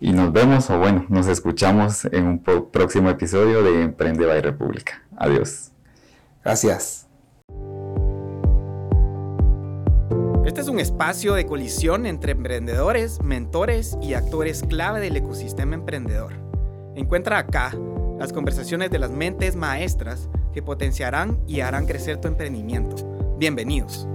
y nos vemos o bueno, nos escuchamos en un próximo episodio de Emprende by República. Adiós. Gracias. Este es un espacio de colisión entre emprendedores, mentores y actores clave del ecosistema emprendedor. Encuentra acá las conversaciones de las mentes maestras que potenciarán y harán crecer tu emprendimiento. Bienvenidos.